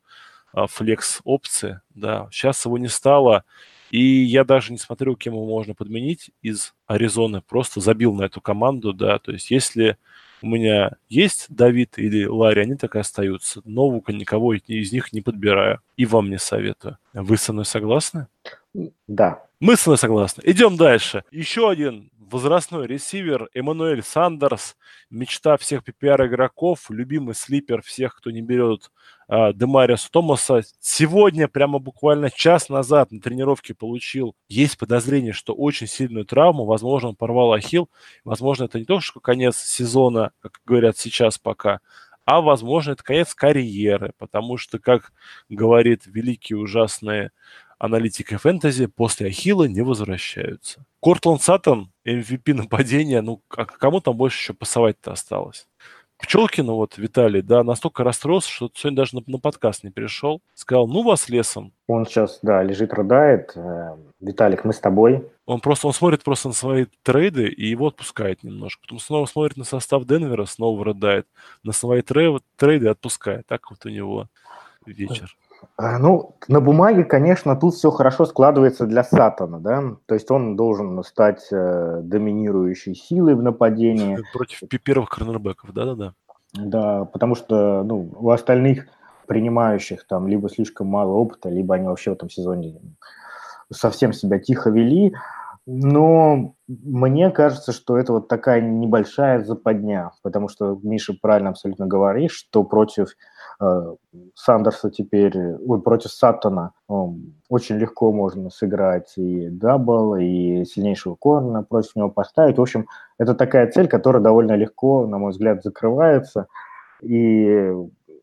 флекс-опции, да. Сейчас его не стало, и я даже не смотрю, кем его можно подменить из Аризоны. Просто забил на эту команду, да. То есть если у меня есть Давид или Ларри, они так и остаются. Нового никого из них не подбираю. И вам не советую. Вы со мной согласны?
Да.
Мы с вами согласны. Идем дальше. Еще один возрастной ресивер Эммануэль Сандерс, мечта всех PPR-игроков, любимый слипер всех, кто не берет Демариуса Томаса. Сегодня, прямо буквально час назад на тренировке получил, есть подозрение, что очень сильную травму, возможно, он порвал ахилл, возможно, это не то, что конец сезона, как говорят сейчас пока, а, возможно, это конец карьеры, потому что, как говорит великий ужасный аналитика фэнтези после Ахилла не возвращаются. Кортланд Саттон, MVP нападения, ну, а кому там больше еще пасовать-то осталось? Пчелкину, вот, Виталий, да, настолько расстроился, что сегодня даже на, на подкаст не пришел. Сказал, ну вас лесом.
Он сейчас, да, лежит, рыдает. Э, Виталик, мы с тобой.
Он просто, он смотрит просто на свои трейды и его отпускает немножко. Потом снова смотрит на состав Денвера, снова рыдает. На свои трейды отпускает. Так вот у него вечер.
А, ну, на бумаге, конечно, тут все хорошо складывается для Сатана, да, то есть он должен стать э, доминирующей силой в нападении.
Против первых корнербеков, да-да-да.
Да, потому что, ну, у остальных принимающих там либо слишком мало опыта, либо они вообще в этом сезоне совсем себя тихо вели, но мне кажется, что это вот такая небольшая западня, потому что Миша правильно абсолютно говорит, что против э, Сандерса теперь, ой, против Саттона э, очень легко можно сыграть и double, и сильнейшего корна против него поставить. В общем, это такая цель, которая довольно легко, на мой взгляд, закрывается. И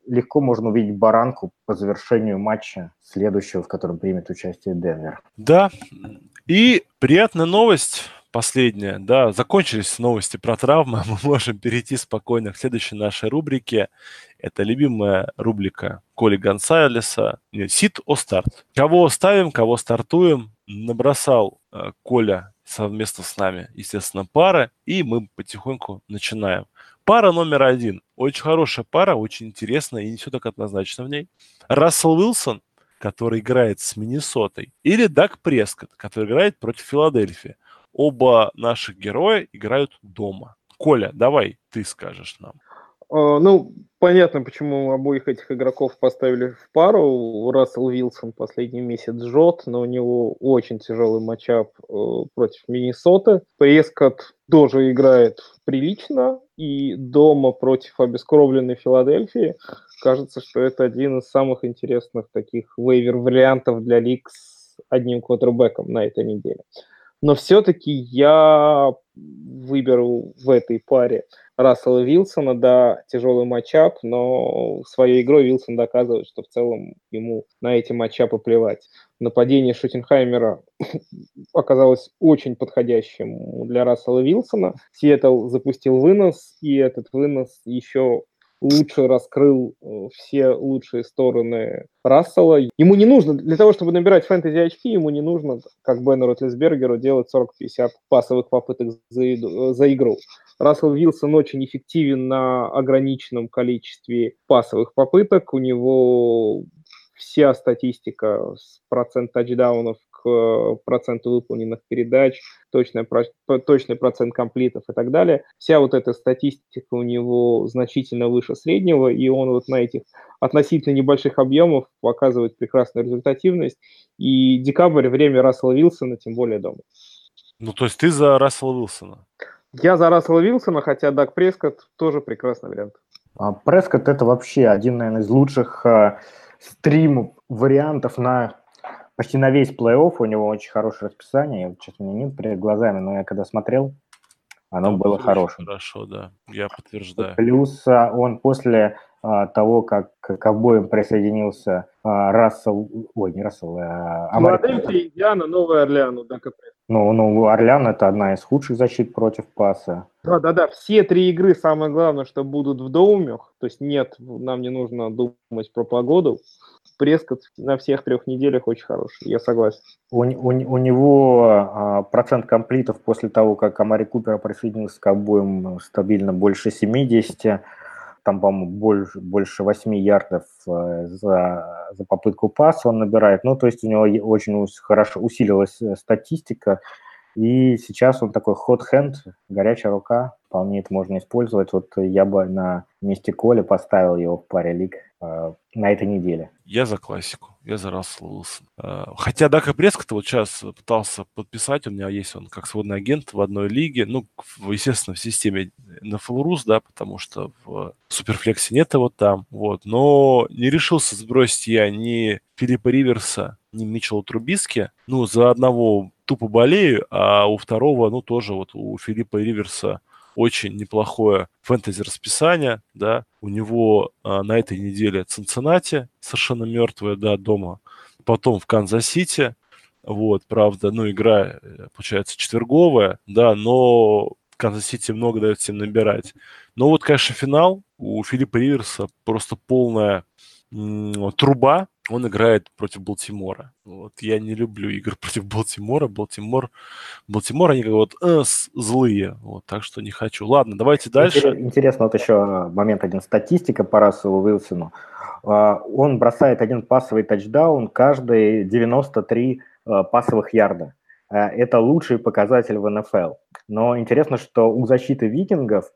легко можно увидеть баранку по завершению матча следующего, в котором примет участие Денвер.
Да, и приятная новость последняя, да, закончились новости про травмы, мы можем перейти спокойно к следующей нашей рубрике. Это любимая рубрика Коли Гонсалеса «Сит о старт». Кого ставим, кого стартуем, набросал э, Коля совместно с нами, естественно, пары, и мы потихоньку начинаем. Пара номер один. Очень хорошая пара, очень интересная, и не все так однозначно в ней. Рассел Уилсон, который играет с Миннесотой, или Даг Прескотт, который играет против Филадельфии. Оба наших героя играют дома. Коля, давай ты скажешь нам.
А, ну, понятно, почему обоих этих игроков поставили в пару. Рассел Вилсон последний месяц жжет, но у него очень тяжелый матчап э, против Миннесоты. Прескот тоже играет прилично, и дома против обескровленной Филадельфии кажется, что это один из самых интересных таких вейвер-вариантов для лиг с одним квотербеком на этой неделе. Но все-таки я выберу в этой паре Рассела Вилсона, да, тяжелый матчап, но своей игрой Вилсон доказывает, что в целом ему на эти матчапы плевать. Нападение Шутенхаймера оказалось очень подходящим для Рассела Вилсона. Сиэтл запустил вынос, и этот вынос еще лучше раскрыл э, все лучшие стороны Рассела. Ему не нужно, для того, чтобы набирать фэнтези очки, ему не нужно, как Бену Ротлесбергеру, делать 40-50 пасовых попыток за, э, за игру. Рассел Вилсон очень эффективен на ограниченном количестве пасовых попыток. У него вся статистика с процент тачдаунов э, проценту выполненных передач, точный, точный процент комплитов и так далее. Вся вот эта статистика у него значительно выше среднего, и он вот на этих относительно небольших объемов показывает прекрасную результативность. И декабрь – время Рассела Вилсона, тем более дома.
Ну, то есть ты за Рассела Вилсона?
Я за Рассела Вилсона, хотя Даг Прескотт тоже прекрасный вариант.
А Прескотт – это вообще один, наверное, из лучших э, стрим вариантов на почти на весь плей-офф у него очень хорошее расписание. Сейчас у меня нет перед глазами, но я когда смотрел, оно ну, было хорошим.
Хорошо, да, я подтверждаю.
Плюс а, он после а, того, как к обоим присоединился а, Рассел, ой, не Рассел, а
Филадельфия, Индиана, Новый Орлеан, да,
ну, ну, Орлеан – это одна из худших защит против паса.
Да-да-да, все три игры, самое главное, что будут в доумях, то есть нет, нам не нужно думать про погоду, Прескот на всех трех неделях очень хороший, я согласен.
У, у, у него а, процент комплитов после того, как Амари Купера присоединился к обоим стабильно больше 70, там, по-моему, больше, больше 8 ярдов э, за, за попытку паса он набирает. Ну, то есть у него очень хорошо усилилась э, статистика, и сейчас он такой ход-хенд, горячая рука, вполне это можно использовать. Вот я бы на месте Коли поставил его в паре лиг э, на этой неделе.
Я за классику, я за Рассел Уилсон. Э, хотя Дака Прескотта вот сейчас пытался подписать, у меня есть он как сводный агент в одной лиге, ну, естественно, в системе на Флорус, да, потому что в Суперфлексе нет его там, вот, но не решился сбросить я ни Филиппа Риверса, ни Митчелла Трубиски, ну, за одного тупо болею, а у второго, ну, тоже вот у Филиппа Риверса очень неплохое фэнтези-расписание, да, у него а, на этой неделе Цинциннати, совершенно мертвая, да, дома, потом в Канзас-Сити, вот, правда, ну, игра, э, получается, четверговая, да, но Канзас-Сити много дает всем набирать. Но вот, конечно, финал у Филиппа Риверса просто полная труба, он играет против Балтимора. Вот я не люблю игр против Балтимора. Балтимор, Балтимор, они как вот э, злые. Вот, так что не хочу. Ладно, давайте дальше.
Интересно, вот еще момент один. Статистика по Расселу Уилсону. А, он бросает один пасовый тачдаун каждые 93 а, пасовых ярда. А, это лучший показатель в НФЛ. Но интересно, что у защиты викингов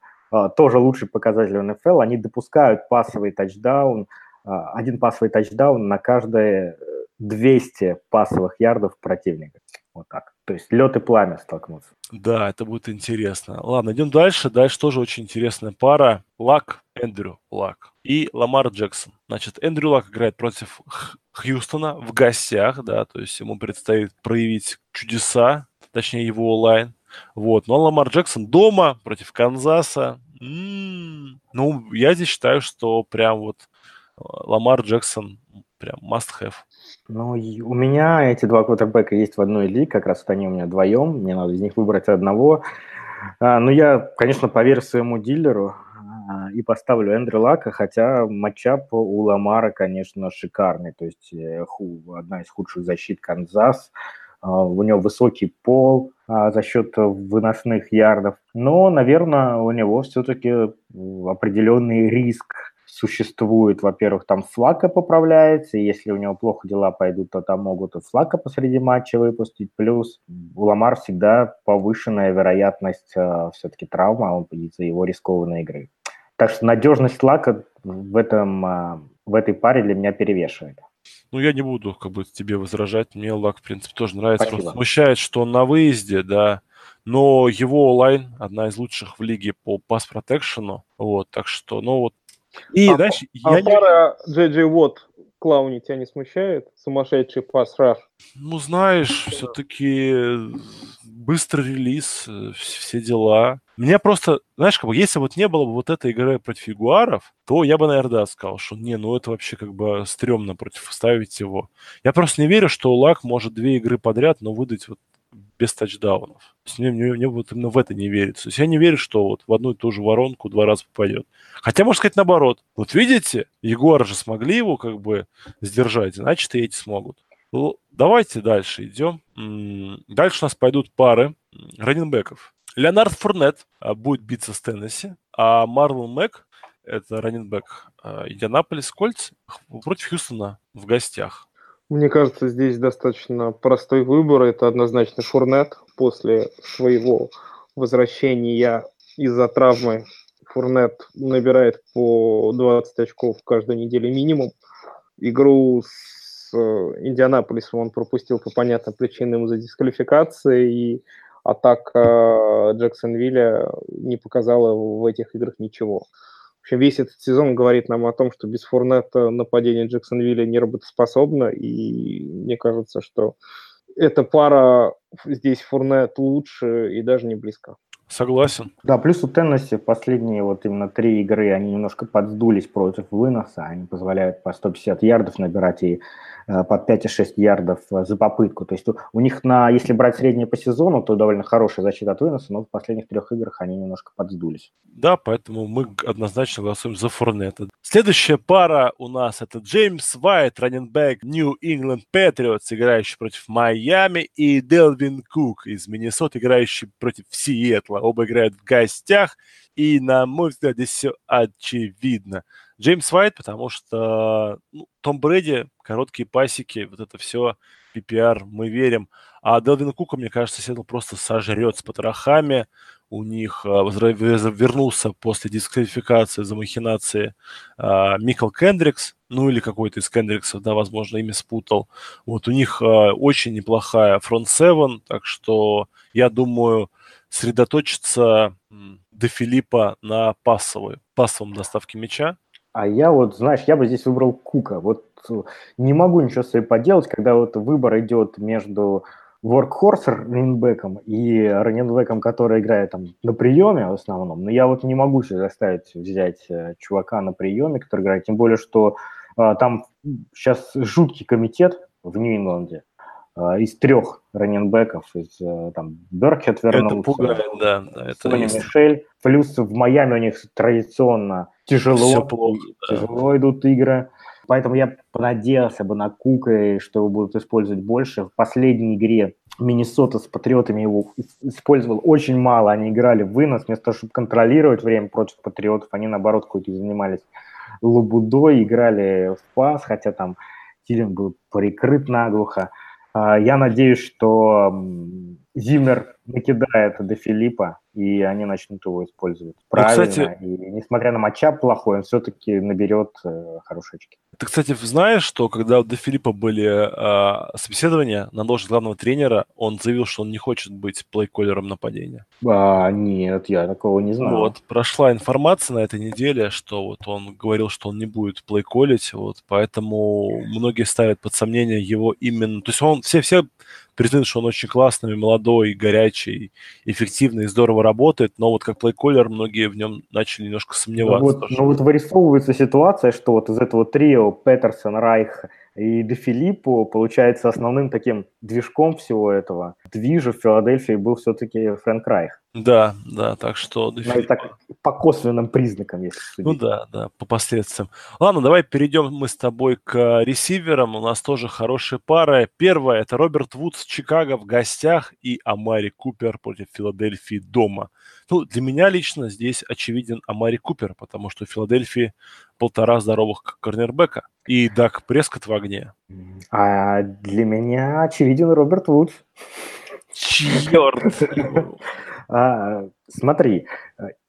тоже лучший показатель в НФЛ. Они допускают пасовый тачдаун один пасовый тачдаун на каждые 200 пасовых ярдов противника. Вот так. То есть лед и пламя столкнуться.
Да, это будет интересно. Ладно, идем дальше. Дальше тоже очень интересная пара. Лак, Эндрю Лак и Ламар Джексон. Значит, Эндрю Лак играет против Хьюстона в гостях, да, то есть ему предстоит проявить чудеса, точнее его онлайн. Вот, но Ламар Джексон дома против Канзаса. М-м-м. Ну, я здесь считаю, что прям вот Ламар Джексон прям must have.
Ну, у меня эти два квотербека есть в одной лиге, как раз вот они у меня вдвоем, мне надо из них выбрать одного. А, ну, я, конечно, поверю своему дилеру а, и поставлю Эндрю Лака, хотя матчап у Ламара, конечно, шикарный. То есть э, ху, одна из худших защит Канзас, а, у него высокий пол а, за счет выносных ярдов. Но, наверное, у него все-таки определенный риск существует, во-первых, там Флака поправляется, и если у него плохо дела пойдут, то там могут и Флака посреди матча выпустить. Плюс у Ламар всегда повышенная вероятность э, все-таки травмы из-за его рискованной игры. Так что надежность Лака в, этом, э, в этой паре для меня перевешивает.
Ну, я не буду как бы тебе возражать. Мне Лак, в принципе, тоже нравится. Спасибо. Просто смущает, что он на выезде, да, но его онлайн одна из лучших в лиге по пас-протекшену. Вот, так что, ну вот.
И а, дальше... А я пара. Джей Джей Вот Клауни тебя не смущает? Сумасшедший пас-раш?
Ну, знаешь, все-таки быстрый релиз, э, все дела. Мне просто, знаешь, как бы, если вот не было бы вот этой игры против Ягуаров, то я бы, наверное, да, сказал, что не, ну это вообще как бы стрёмно против ставить его. Я просто не верю, что Лак может две игры подряд, но выдать вот без тачдаунов. То есть мне, мне, мне вот именно в это не верится. То есть я не верю, что вот в одну и ту же воронку два раза попадет. Хотя, можно сказать, наоборот. Вот видите, Егор же смогли его как бы сдержать, значит, и эти смогут. Ну, давайте дальше идем. Дальше у нас пойдут пары раненбеков. Леонард Фурнет а, будет биться с Теннесси, а Марлон Мэг, это раненбек а, Индианаполис Кольц, против Хьюстона в гостях.
Мне кажется, здесь достаточно простой выбор. Это однозначно Фурнет. После своего возвращения из-за травмы Фурнет набирает по 20 очков каждую неделю минимум. Игру с э, Индианаполисом он пропустил по понятным причинам из-за дисквалификации, и атака Джексонвилля не показала в этих играх ничего. В общем, весь этот сезон говорит нам о том, что без Фурнета нападение Джексонвилля не работоспособно, и мне кажется, что эта пара здесь Фурнет лучше и даже не близко.
Согласен.
Да, плюс у Теннесси последние вот именно три игры, они немножко подсдулись против выноса, они позволяют по 150 ярдов набирать и Э, под 5,6 ярдов э, за попытку. То есть у них, на, если брать среднее по сезону, то довольно хорошая защита от выноса, но в последних трех играх они немножко подсдулись.
Да, поэтому мы однозначно голосуем за Форнета. Следующая пара у нас это Джеймс Вайт, раненбэк New England Patriots, играющий против Майами, и Делвин Кук из Миннесоты, играющий против Сиэтла. Оба играют в гостях, и, на мой взгляд, здесь все очевидно. Джеймс Уайт, потому что ну, Том Брэди, короткие пасики, вот это все, PPR, мы верим. А Делвин Кука, мне кажется, Сиэтл просто сожрет с потрохами. У них а, вернулся после дисквалификации за махинации а, Микл Кендрикс, ну или какой-то из Кендриксов, да, возможно, имя спутал. Вот у них а, очень неплохая фронт 7, так что я думаю, сосредоточиться до Филиппа на пассовой, пассовом доставке мяча.
А я вот, знаешь, я бы здесь выбрал Кука. Вот э, не могу ничего себе поделать, когда вот выбор идет между воркхорс раненбеком и раненбеком, который играет там на приеме в основном. Но я вот не могу себе заставить взять э, чувака на приеме, который играет. Тем более, что а, там сейчас жуткий комитет в Нью-Ингланде. А, из трех раненбеков, из э, там Беркет вернулся, это пугает, да, это Соня Мишель, плюс в Майами у них традиционно тяжело, плохо, тяжело да. идут игры, поэтому я понадеялся бы на Кука, что его будут использовать больше. В последней игре Миннесота с Патриотами его использовал очень мало, они играли в вынос, вместо того, чтобы контролировать время против Патриотов, они наоборот какой-то занимались лабудой, играли в пас, хотя там Тилин был прикрыт наглухо. А, я надеюсь, что Зиммер накидает до Филиппа, и они начнут его использовать ну, правильно. кстати, и несмотря на матчап плохой, он все-таки наберет э, хорошие очки.
Ты, кстати, знаешь, что когда Де Филиппа были э, собеседования на должность главного тренера, он заявил, что он не хочет быть плейколером нападения.
А, нет, я такого не знаю.
Вот, прошла информация на этой неделе, что вот он говорил, что он не будет плейколить, вот, поэтому многие ставят под сомнение его именно... То есть он, все, все признают, что он очень классный, молодой, горячий, эффективный, здорово работает, но вот как плейколер многие в нем начали немножко сомневаться.
Ну вот, ну вот вырисовывается ситуация, что вот из этого трио Петерсон, Райх и Де Филиппо, получается, основным таким движком всего этого движа в Филадельфии был все-таки Фрэнк Райх.
Да, да, так что...
Ну, так, по косвенным признакам, если
судить. Ну да, да, по последствиям. Ладно, давай перейдем мы с тобой к ресиверам. У нас тоже хорошие пары. Первая – это Роберт Вудс Чикаго в гостях и Амари Купер против Филадельфии дома. Ну, для меня лично здесь очевиден Амари Купер, потому что в Филадельфии полтора здоровых корнербека и Дак Прескотт в огне.
А для меня очевиден Роберт Вудс.
Черт!
А, смотри,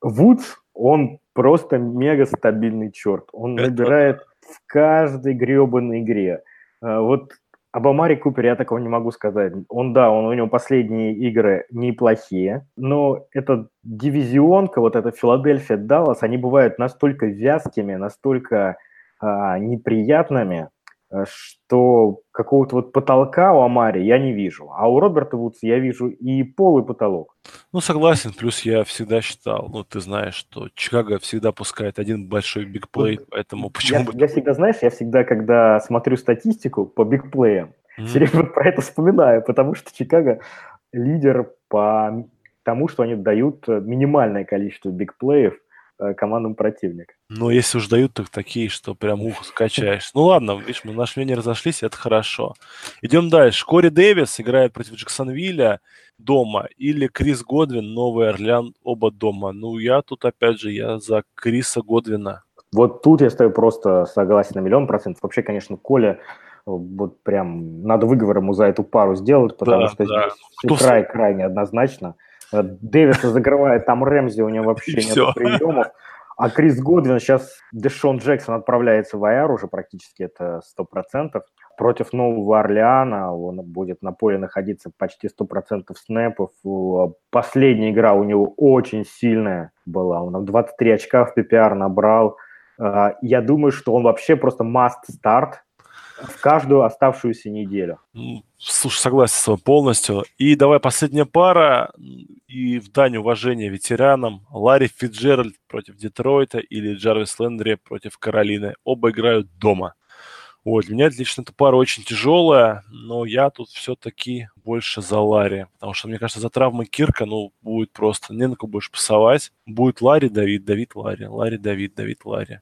Вудс, он просто мега стабильный черт. Он набирает в каждой гребаной игре. А, вот об Амаре Купере я такого не могу сказать. Он, да, он, у него последние игры неплохие, но эта дивизионка, вот эта Филадельфия, Даллас, они бывают настолько вязкими, настолько а, неприятными, что какого-то вот потолка у Амари я не вижу, а у Роберта Вудса я вижу и пол, и потолок.
Ну, согласен, плюс я всегда считал, ну, ты знаешь, что Чикаго всегда пускает один большой бигплей, поэтому почему
я, бы... Я всегда, знаешь, я всегда, когда смотрю статистику по бигплеям, mm-hmm. все время про это вспоминаю, потому что Чикаго лидер по тому, что они дают минимальное количество бигплеев Э, командам противника.
Ну, если уж дают, так такие, что прям ухо скачаешь. Ну ладно, видишь, мы наши мнения разошлись, это хорошо. Идем дальше. Кори Дэвис играет против Джексонвилля дома или Крис Годвин, Новый Орлеан, оба дома. Ну, я тут, опять же, я за Криса Годвина.
Вот тут я стою просто согласен на миллион процентов. Вообще, конечно, Коля вот прям надо выговор ему за эту пару сделать, потому да, что да. здесь край крайне однозначно. Э, Дэвис закрывает там Рэмзи, у него вообще нет приемов. А Крис Годвин, сейчас Дэшон Джексон отправляется в АЯР уже практически, это 100%. Против Нового Орлеана он будет на поле находиться почти 100% снэпов. Последняя игра у него очень сильная была. Он 23 очка в PPR набрал. Э, я думаю, что он вообще просто must start в каждую оставшуюся неделю.
Слушай, согласен с вами полностью. И давай последняя пара. И в дань уважения ветеранам. Ларри Фиджеральд против Детройта или Джарвис Лендри против Каролины. Оба играют дома. Вот, для меня лично эта пара очень тяжелая, но я тут все-таки больше за Ларри. Потому что, мне кажется, за травмы Кирка, ну, будет просто не на кого больше пасовать. Будет Ларри, Давид, Давид, Ларри, Ларри, Давид, Давид, Ларри.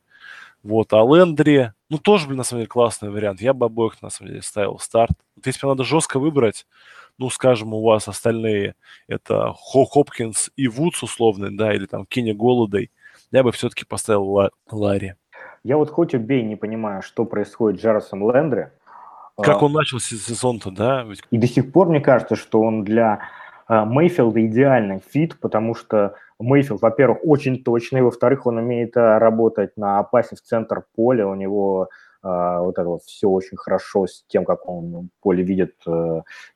Вот, а Лендри, ну, тоже, блин, на самом деле, классный вариант. Я бы обоих, на самом деле, ставил старт. Вот если надо жестко выбрать, ну, скажем, у вас остальные, это Хо Хопкинс и Вудс условный, да, или там Кенни Голладей, я бы все-таки поставил Ла- Ларри.
Я вот хоть убей, не понимаю, что происходит с Джарвисом Лендри.
Как а, он начал сезон-то, да?
И до сих пор мне кажется, что он для а, Мейфилда идеальный fit, потому что Мейфилд, во-первых, очень точный, во-вторых, он умеет а, работать на пасе в центр поля, у него а, вот это вот все очень хорошо с тем, как он поле видит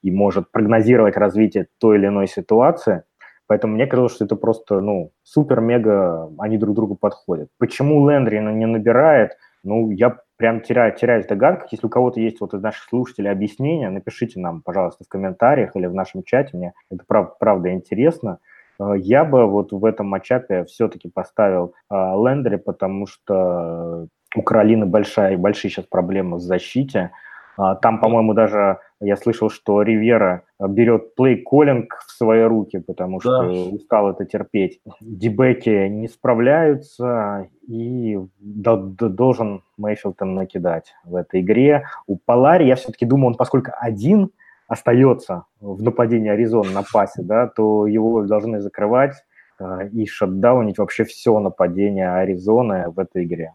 и может прогнозировать развитие той или иной ситуации. Поэтому мне казалось, что это просто, ну, супер-мега, они друг другу подходят. Почему Лендри не набирает? Ну, я прям теряю, теряю в догадках. Если у кого-то есть вот из наших слушателей объяснения, напишите нам, пожалуйста, в комментариях или в нашем чате. Мне это прав, правда интересно. Э, я бы вот в этом матчапе все-таки поставил э, Лендери, потому что у Каролины большая, большие сейчас проблемы в защите. А, там, по-моему, даже я слышал, что Ривера берет плей-коллинг в свои руки, потому что да. устал это терпеть. Дебеки не справляются, и должен Мейфилд накидать в этой игре. У Полари, я все-таки думаю, он поскольку один остается в нападении Аризоны на пасе, да, то его должны закрывать э, и шатдаунить вообще все нападение Аризоны в этой игре.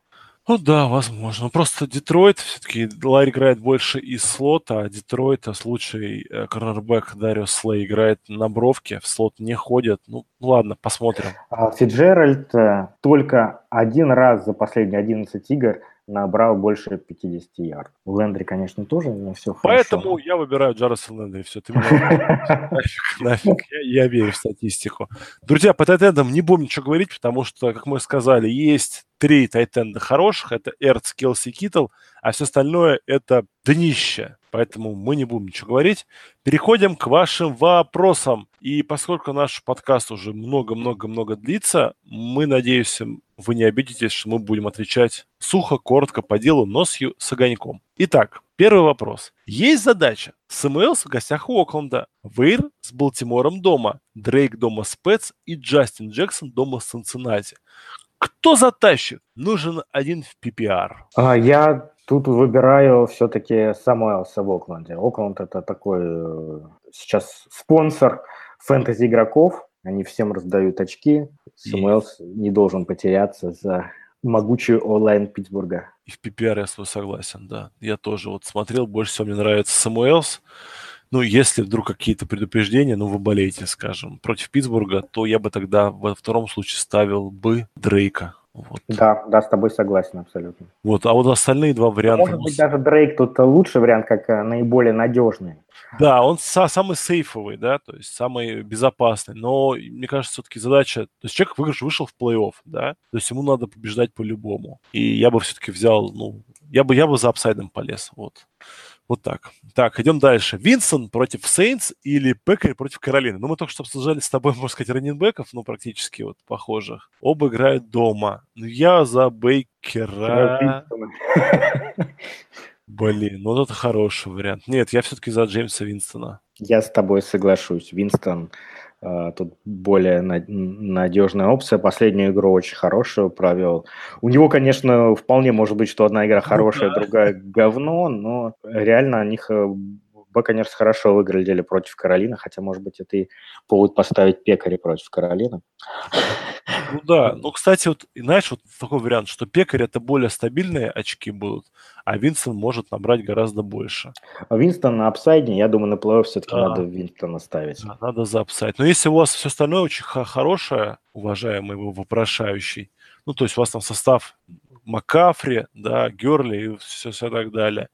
Ну да, возможно. Просто Детройт, все-таки Ларри играет больше из слота, а Детройт с лучший э, корнербэк Дариус Слей играет на бровке, в слот не ходит. Ну, ладно, посмотрим.
А Фиджеральд э, только один раз за последние 11 игр набрал больше 50 ярд. У Лендри, конечно, тоже не все
хорошо. Поэтому я выбираю Джареса Лендри. Все, ты нафиг, нафиг. Я, верю в статистику. Друзья, по тайтендам не будем ничего говорить, потому что, как мы сказали, есть три тайтенда хороших. Это Эрц, Келси, Китл, а все остальное это днище. Поэтому мы не будем ничего говорить. Переходим к вашим вопросам. И поскольку наш подкаст уже много-много-много длится, мы, надеемся, вы не обидитесь, что мы будем отвечать сухо, коротко, по делу, но с, огоньком. Итак, Первый вопрос. Есть задача. Сэмэлс в гостях у Окленда, Вейр с Балтимором дома, Дрейк дома с Пэтс и Джастин Джексон дома с Цинциннати. Кто затащит? Нужен один в PPR.
А, я тут выбираю все-таки Самуэлса в Окленде. Окленд это такой э, сейчас спонсор фэнтези игроков. Они всем раздают очки. Самуэлс не должен потеряться за могучую онлайн Питтсбурга.
И в PPR я с тобой согласен, да. Я тоже вот смотрел, больше всего мне нравится Самуэлс. Ну, если вдруг какие-то предупреждения, ну, вы болеете, скажем, против Питтсбурга, то я бы тогда во втором случае ставил бы Дрейка.
Вот. Да, да, с тобой согласен абсолютно.
Вот, а вот остальные два варианта...
Может быть, даже Дрейк тут лучший вариант, как э, наиболее надежный.
Да, он са- самый сейфовый, да, то есть самый безопасный. Но, мне кажется, все-таки задача... То есть человек выигрыш вышел в плей-офф, да, то есть ему надо побеждать по-любому. И я бы все-таки взял, ну, я бы, я бы за апсайдом полез, вот. Вот так. Так, идем дальше. Винсон против Сейнс или Пекари против Каролины? Ну, мы только что обсуждали с тобой, можно сказать, раненбеков, ну, практически вот похожих. Оба играют дома. Ну, я за Бейкера... Блин, ну это хороший вариант. Нет, я все-таки за Джеймса Винстона.
Я с тобой соглашусь. Винстон тут более надежная опция. Последнюю игру очень хорошую провел. У него, конечно, вполне может быть, что одна игра ну хорошая, другая говно, но реально они Бакканирс хорошо выглядели против Каролины, хотя, может быть, это и повод поставить пекаря против Каролины.
Ну да, ну, кстати, вот, знаешь, вот такой вариант, что пекарь это более стабильные очки будут, а Винстон может набрать гораздо больше.
А Винстон на upside е, я думаю, на плей-офф все-таки да. надо Винстона ставить. Да,
надо за upside. Но если у вас все остальное очень хорошее, уважаемый вопрошающий, ну, то есть у вас там состав Макафри, да, Герли и все, все так далее,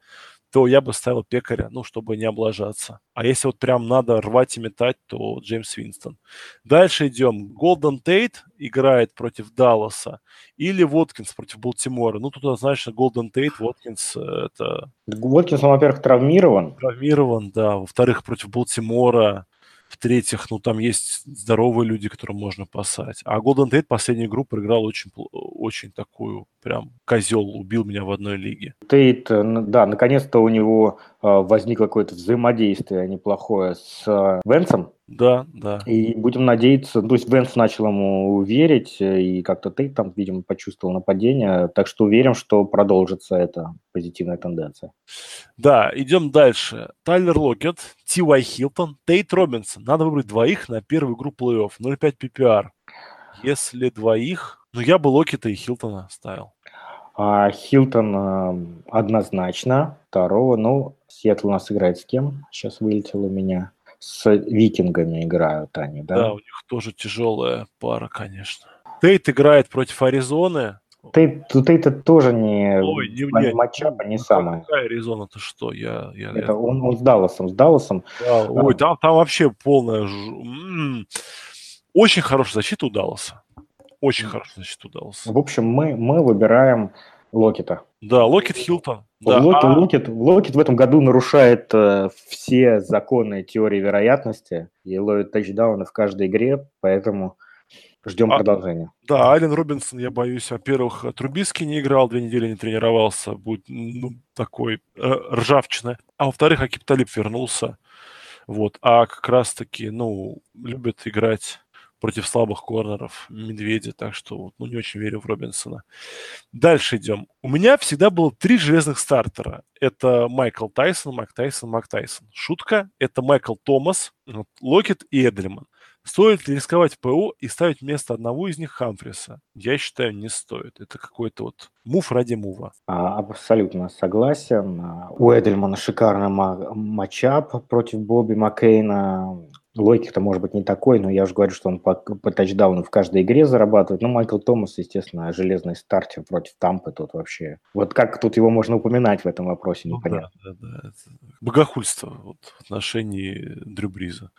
то я бы ставил пекаря, ну, чтобы не облажаться. А если вот прям надо рвать и метать, то Джеймс Винстон. Дальше идем. Голден Тейт играет против Далласа или Воткинс против Балтимора. Ну, тут однозначно Голден Тейт, Воткинс э, это...
Воткинс, он, во-первых, травмирован.
Травмирован, да. Во-вторых, против Балтимора в-третьих, ну, там есть здоровые люди, которым можно пасать. А Golden Tate последнюю игру проиграл очень, очень такую, прям козел, убил меня в одной лиге.
Тейт, э, да, наконец-то у него возникло какое-то взаимодействие неплохое с э, Венсом.
Да, да.
И будем надеяться, то есть Венс начал ему верить, и как-то Тейт там, видимо, почувствовал нападение, так что уверен, что продолжится эта позитивная тенденция.
Да, идем дальше. Тайлер Локет, Ти Уай Хилтон, Тейт Робинсон. Надо выбрать двоих на первую игру плей-офф. 0,5 PPR. Если двоих, ну я бы Локета и Хилтона ставил.
А Хилтон э, однозначно. Второго, ну, Сиэтл у нас играет с кем? Сейчас вылетел у меня с викингами играют они, да?
Да, у них тоже тяжелая пара, конечно. Тейт играет против Аризоны.
Тейт, Тейт это тоже не, Ой, не, не матчапа, не ну, самое.
Какая Аризона-то что? Я, я,
это он, он с Далласом, с Далласом.
Да, а, ой, там, там вообще полная... Очень хорошая защита у Далласа. Очень хорошая защита у Далласа.
В общем, мы, мы выбираем Локета.
Да, Локет Хилтон. Да.
Локет, а... Локет, Локет в этом году нарушает э, все законы теории вероятности и ловит тачдауны в каждой игре, поэтому ждем а, продолжения.
Да, Ален Робинсон, я боюсь, во-первых, Трубиски не играл, две недели не тренировался, будет ну, такой э, ржавчина. А во-вторых, Акиб Талиб вернулся. Вот. А как раз-таки, ну, любят играть против слабых корнеров Медведя, так что ну, не очень верю в Робинсона. Дальше идем. У меня всегда было три железных стартера. Это Майкл Тайсон, Майк Тайсон, Мак Тайсон. Шутка – это Майкл Томас, Локет и Эдельман. Стоит ли рисковать ПО и ставить вместо одного из них Хамфриса? Я считаю, не стоит. Это какой-то вот мув ради мува.
А, абсолютно согласен. У Эдельмана шикарный матчап против Бобби Маккейна. Логика-то может быть не такой, но я уже говорю, что он по, по тачдауну в каждой игре зарабатывает. Ну, Майкл Томас, естественно, железный стартер против Тампы тут вообще. Вот как тут его можно упоминать в этом вопросе, непонятно. Ну, да, да, да.
Богохульство вот, в отношении Дрю Бриза.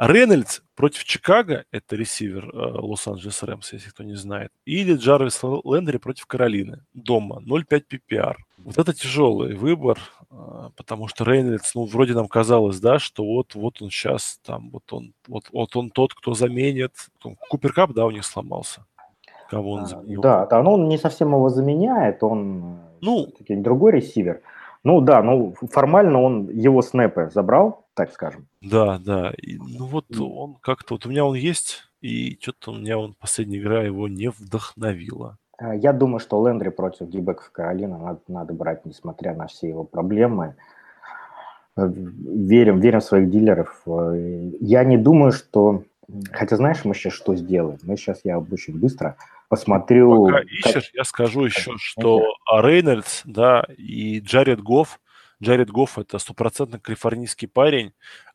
Рейнольдс против Чикаго, это ресивер э, Лос-Анджелес Рэмс, если кто не знает, или Джарвис Лендри против Каролины дома, 0,5 PPR. Вот это тяжелый выбор, э, потому что Рейнольдс, ну, вроде нам казалось, да, что вот, вот он сейчас, там, вот он, вот, вот он тот, кто заменит. Купер Кап, да, у них сломался.
Кого он а, заменил? Да, да, но он не совсем его заменяет, он ну, другой ресивер. Ну да, ну формально он его снэпы забрал, так скажем.
Да, да. И, ну вот он как-то, вот у меня он есть, и что-то у меня он последняя игра его не вдохновила.
А, я думаю, что Лендри против Гибеков Каролина надо, надо брать, несмотря на все его проблемы. Э, верим, верим в своих дилеров. Э, я не думаю, что... Хотя знаешь, мы сейчас что сделаем? Мы сейчас, я очень быстро посмотрю...
Пока ищешь, как... я скажу еще, что Рейнольдс, да, и Джаред Гофф, Джаред Гофф – это стопроцентно калифорнийский парень,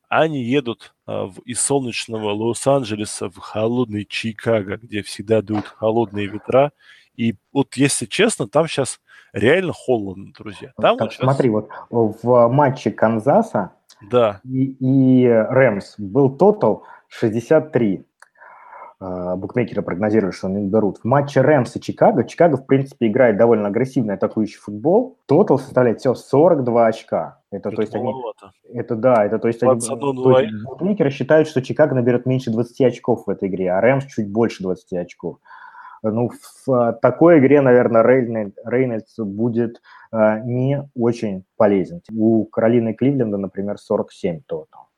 они едут а, в, из солнечного Лос-Анджелеса в холодный Чикаго, где всегда дуют холодные ветра. И вот, если честно, там сейчас реально холодно, друзья. Там
так, вот смотри, вот в матче Канзаса
да.
и, и Рэмс был тотал 63. А, букмекеры прогнозировали, что они наберут. В матче Рэмс и Чикаго, Чикаго, в принципе, играет довольно агрессивный атакующий футбол. Тотал составляет всего 42 очка. Это, это то есть они, это да, это то есть, они, то есть букмекеры считают, что Чикаго наберет меньше 20 очков в этой игре, а Рэмс чуть больше 20 очков. Ну, в а, такой игре, наверное, Рейнольдс будет э, не очень полезен. У Каролины Кливленда, например, 47 тотал.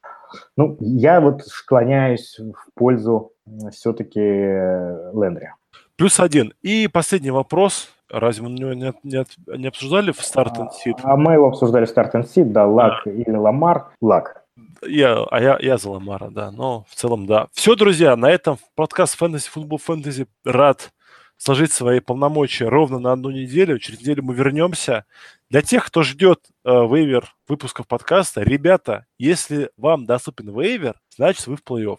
Ну, я вот склоняюсь в пользу все-таки Лендри.
Плюс один. И последний вопрос. Разве мы не, не, не обсуждали в Start and Seed?
А, а мы его обсуждали в Start and Seed, да, Лак да. или Ламар. Лак.
Я, а я, я за Ламара, да. Но в целом, да. Все, друзья, на этом подкаст Фэнтези Футбол Фэнтези рад сложить свои полномочия ровно на одну неделю. Через неделю мы вернемся. Для тех, кто ждет э, вейвер выпусков подкаста, ребята, если вам доступен вейвер, значит вы в плей-офф.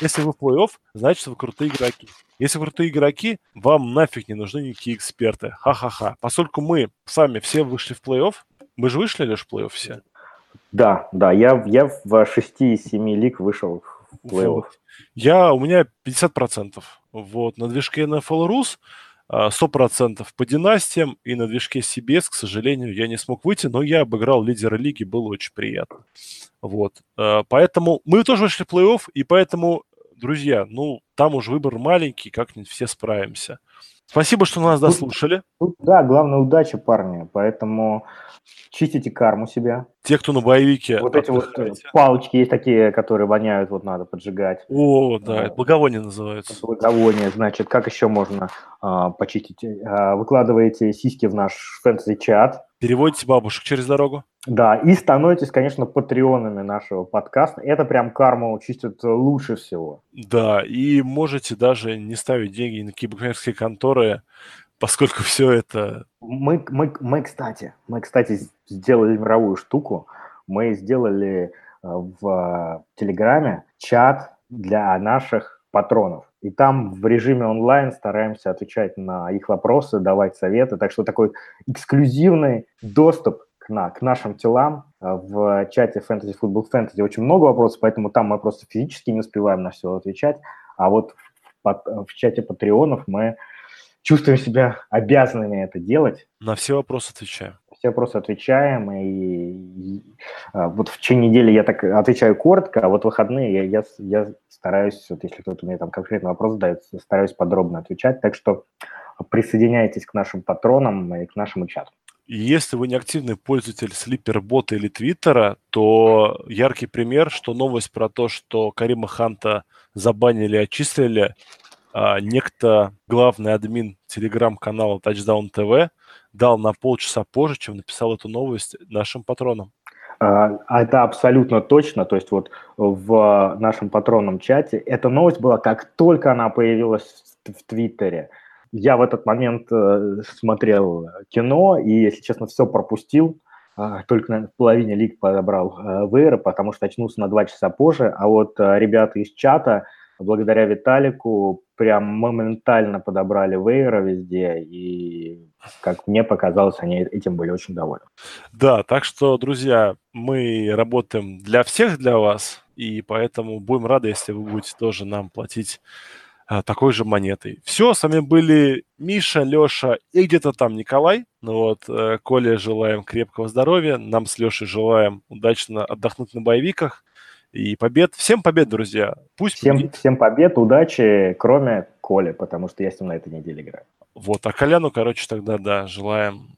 Если вы в плей-офф, значит вы крутые игроки. Если вы крутые игроки, вам нафиг не нужны никакие эксперты. Ха-ха-ха. Поскольку мы сами все вышли в плей-офф, мы же вышли лишь в плей-офф все?
Да, да, я, я в 6 из 7 лиг вышел в плей-офф.
Я, у меня 50%. Вот, на движке NFL Rus 100% по династиям, и на движке CBS, к сожалению, я не смог выйти, но я обыграл лидера лиги, было очень приятно. Вот, а, поэтому мы тоже вышли в плей-офф, и поэтому, друзья, ну, там уже выбор маленький, как-нибудь все справимся. Спасибо, что нас дослушали.
Тут, да, главное удача, парни. Поэтому чистите карму себя.
Те, кто на боевике.
Вот эти вот э, палочки есть такие, которые воняют, вот надо поджигать.
О, да, это благовоние называется.
Благовоние, значит, как еще можно а, почистить? А, выкладываете сиськи в наш фэнтези-чат.
Переводите бабушек через дорогу.
Да, и становитесь, конечно, патреонами нашего подкаста. Это прям карму чистит лучше всего.
Да, и можете даже не ставить деньги на какие конторы, поскольку все это...
Мы, мы, мы, кстати, мы, кстати, сделали мировую штуку. Мы сделали э, в Телеграме чат для наших патронов. И там в режиме онлайн стараемся отвечать на их вопросы, давать советы. Так что такой эксклюзивный доступ на, к нашим телам э, в чате Fantasy Football Fantasy очень много вопросов, поэтому там мы просто физически не успеваем на все отвечать. А вот в, в чате патреонов мы чувствуем себя обязанными это делать.
На все вопросы отвечаем.
Все вопросы отвечаем, и, и, и а, вот в течение недели я так отвечаю коротко, а вот выходные я, я, я стараюсь, вот если кто-то мне там конкретный вопрос задает, стараюсь подробно отвечать, так что присоединяйтесь к нашим патронам и к нашему чату.
Если вы не активный пользователь слипербота или твиттера, то яркий пример, что новость про то, что Карима Ханта забанили, очистили, а, некто, главный админ телеграм-канала Touchdown TV, дал на полчаса позже, чем написал эту новость нашим патронам.
А, это абсолютно точно. То есть вот в нашем патронном чате эта новость была, как только она появилась в Твиттере я в этот момент э, смотрел кино и, если честно, все пропустил. Э, только, наверное, в половине лиг подобрал э, ВР, потому что очнулся на два часа позже. А вот э, ребята из чата, благодаря Виталику, прям моментально подобрали Вейра везде, и, как мне показалось, они этим были очень довольны.
Да, так что, друзья, мы работаем для всех, для вас, и поэтому будем рады, если вы будете тоже нам платить а, такой же монетой. Все, с вами были Миша, Леша и где-то там Николай. Ну вот, э, Коле желаем крепкого здоровья, нам с Лешей желаем удачно отдохнуть на боевиках и побед. Всем побед, друзья.
Пусть всем, всем побед, удачи, кроме Коли, потому что я с ним на этой неделе играю.
Вот, а Коляну, короче, тогда, да, желаем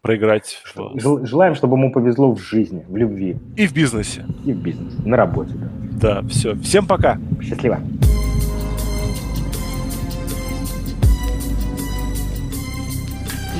проиграть.
В... Желаем, чтобы ему повезло в жизни, в любви.
И в бизнесе.
И в бизнесе, на работе,
да. Да, все. Всем пока.
Счастливо.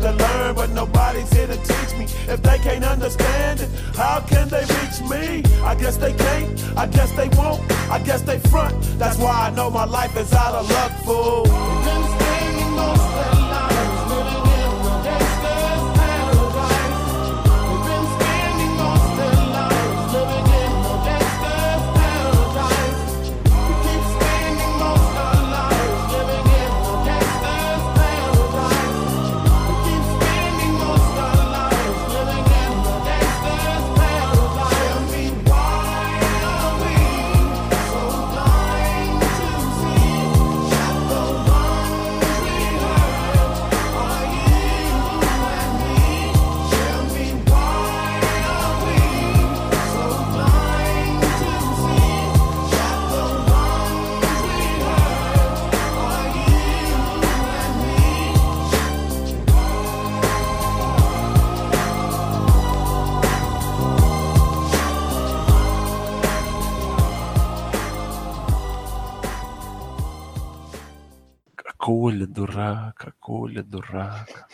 like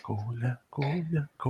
Коля дурак, а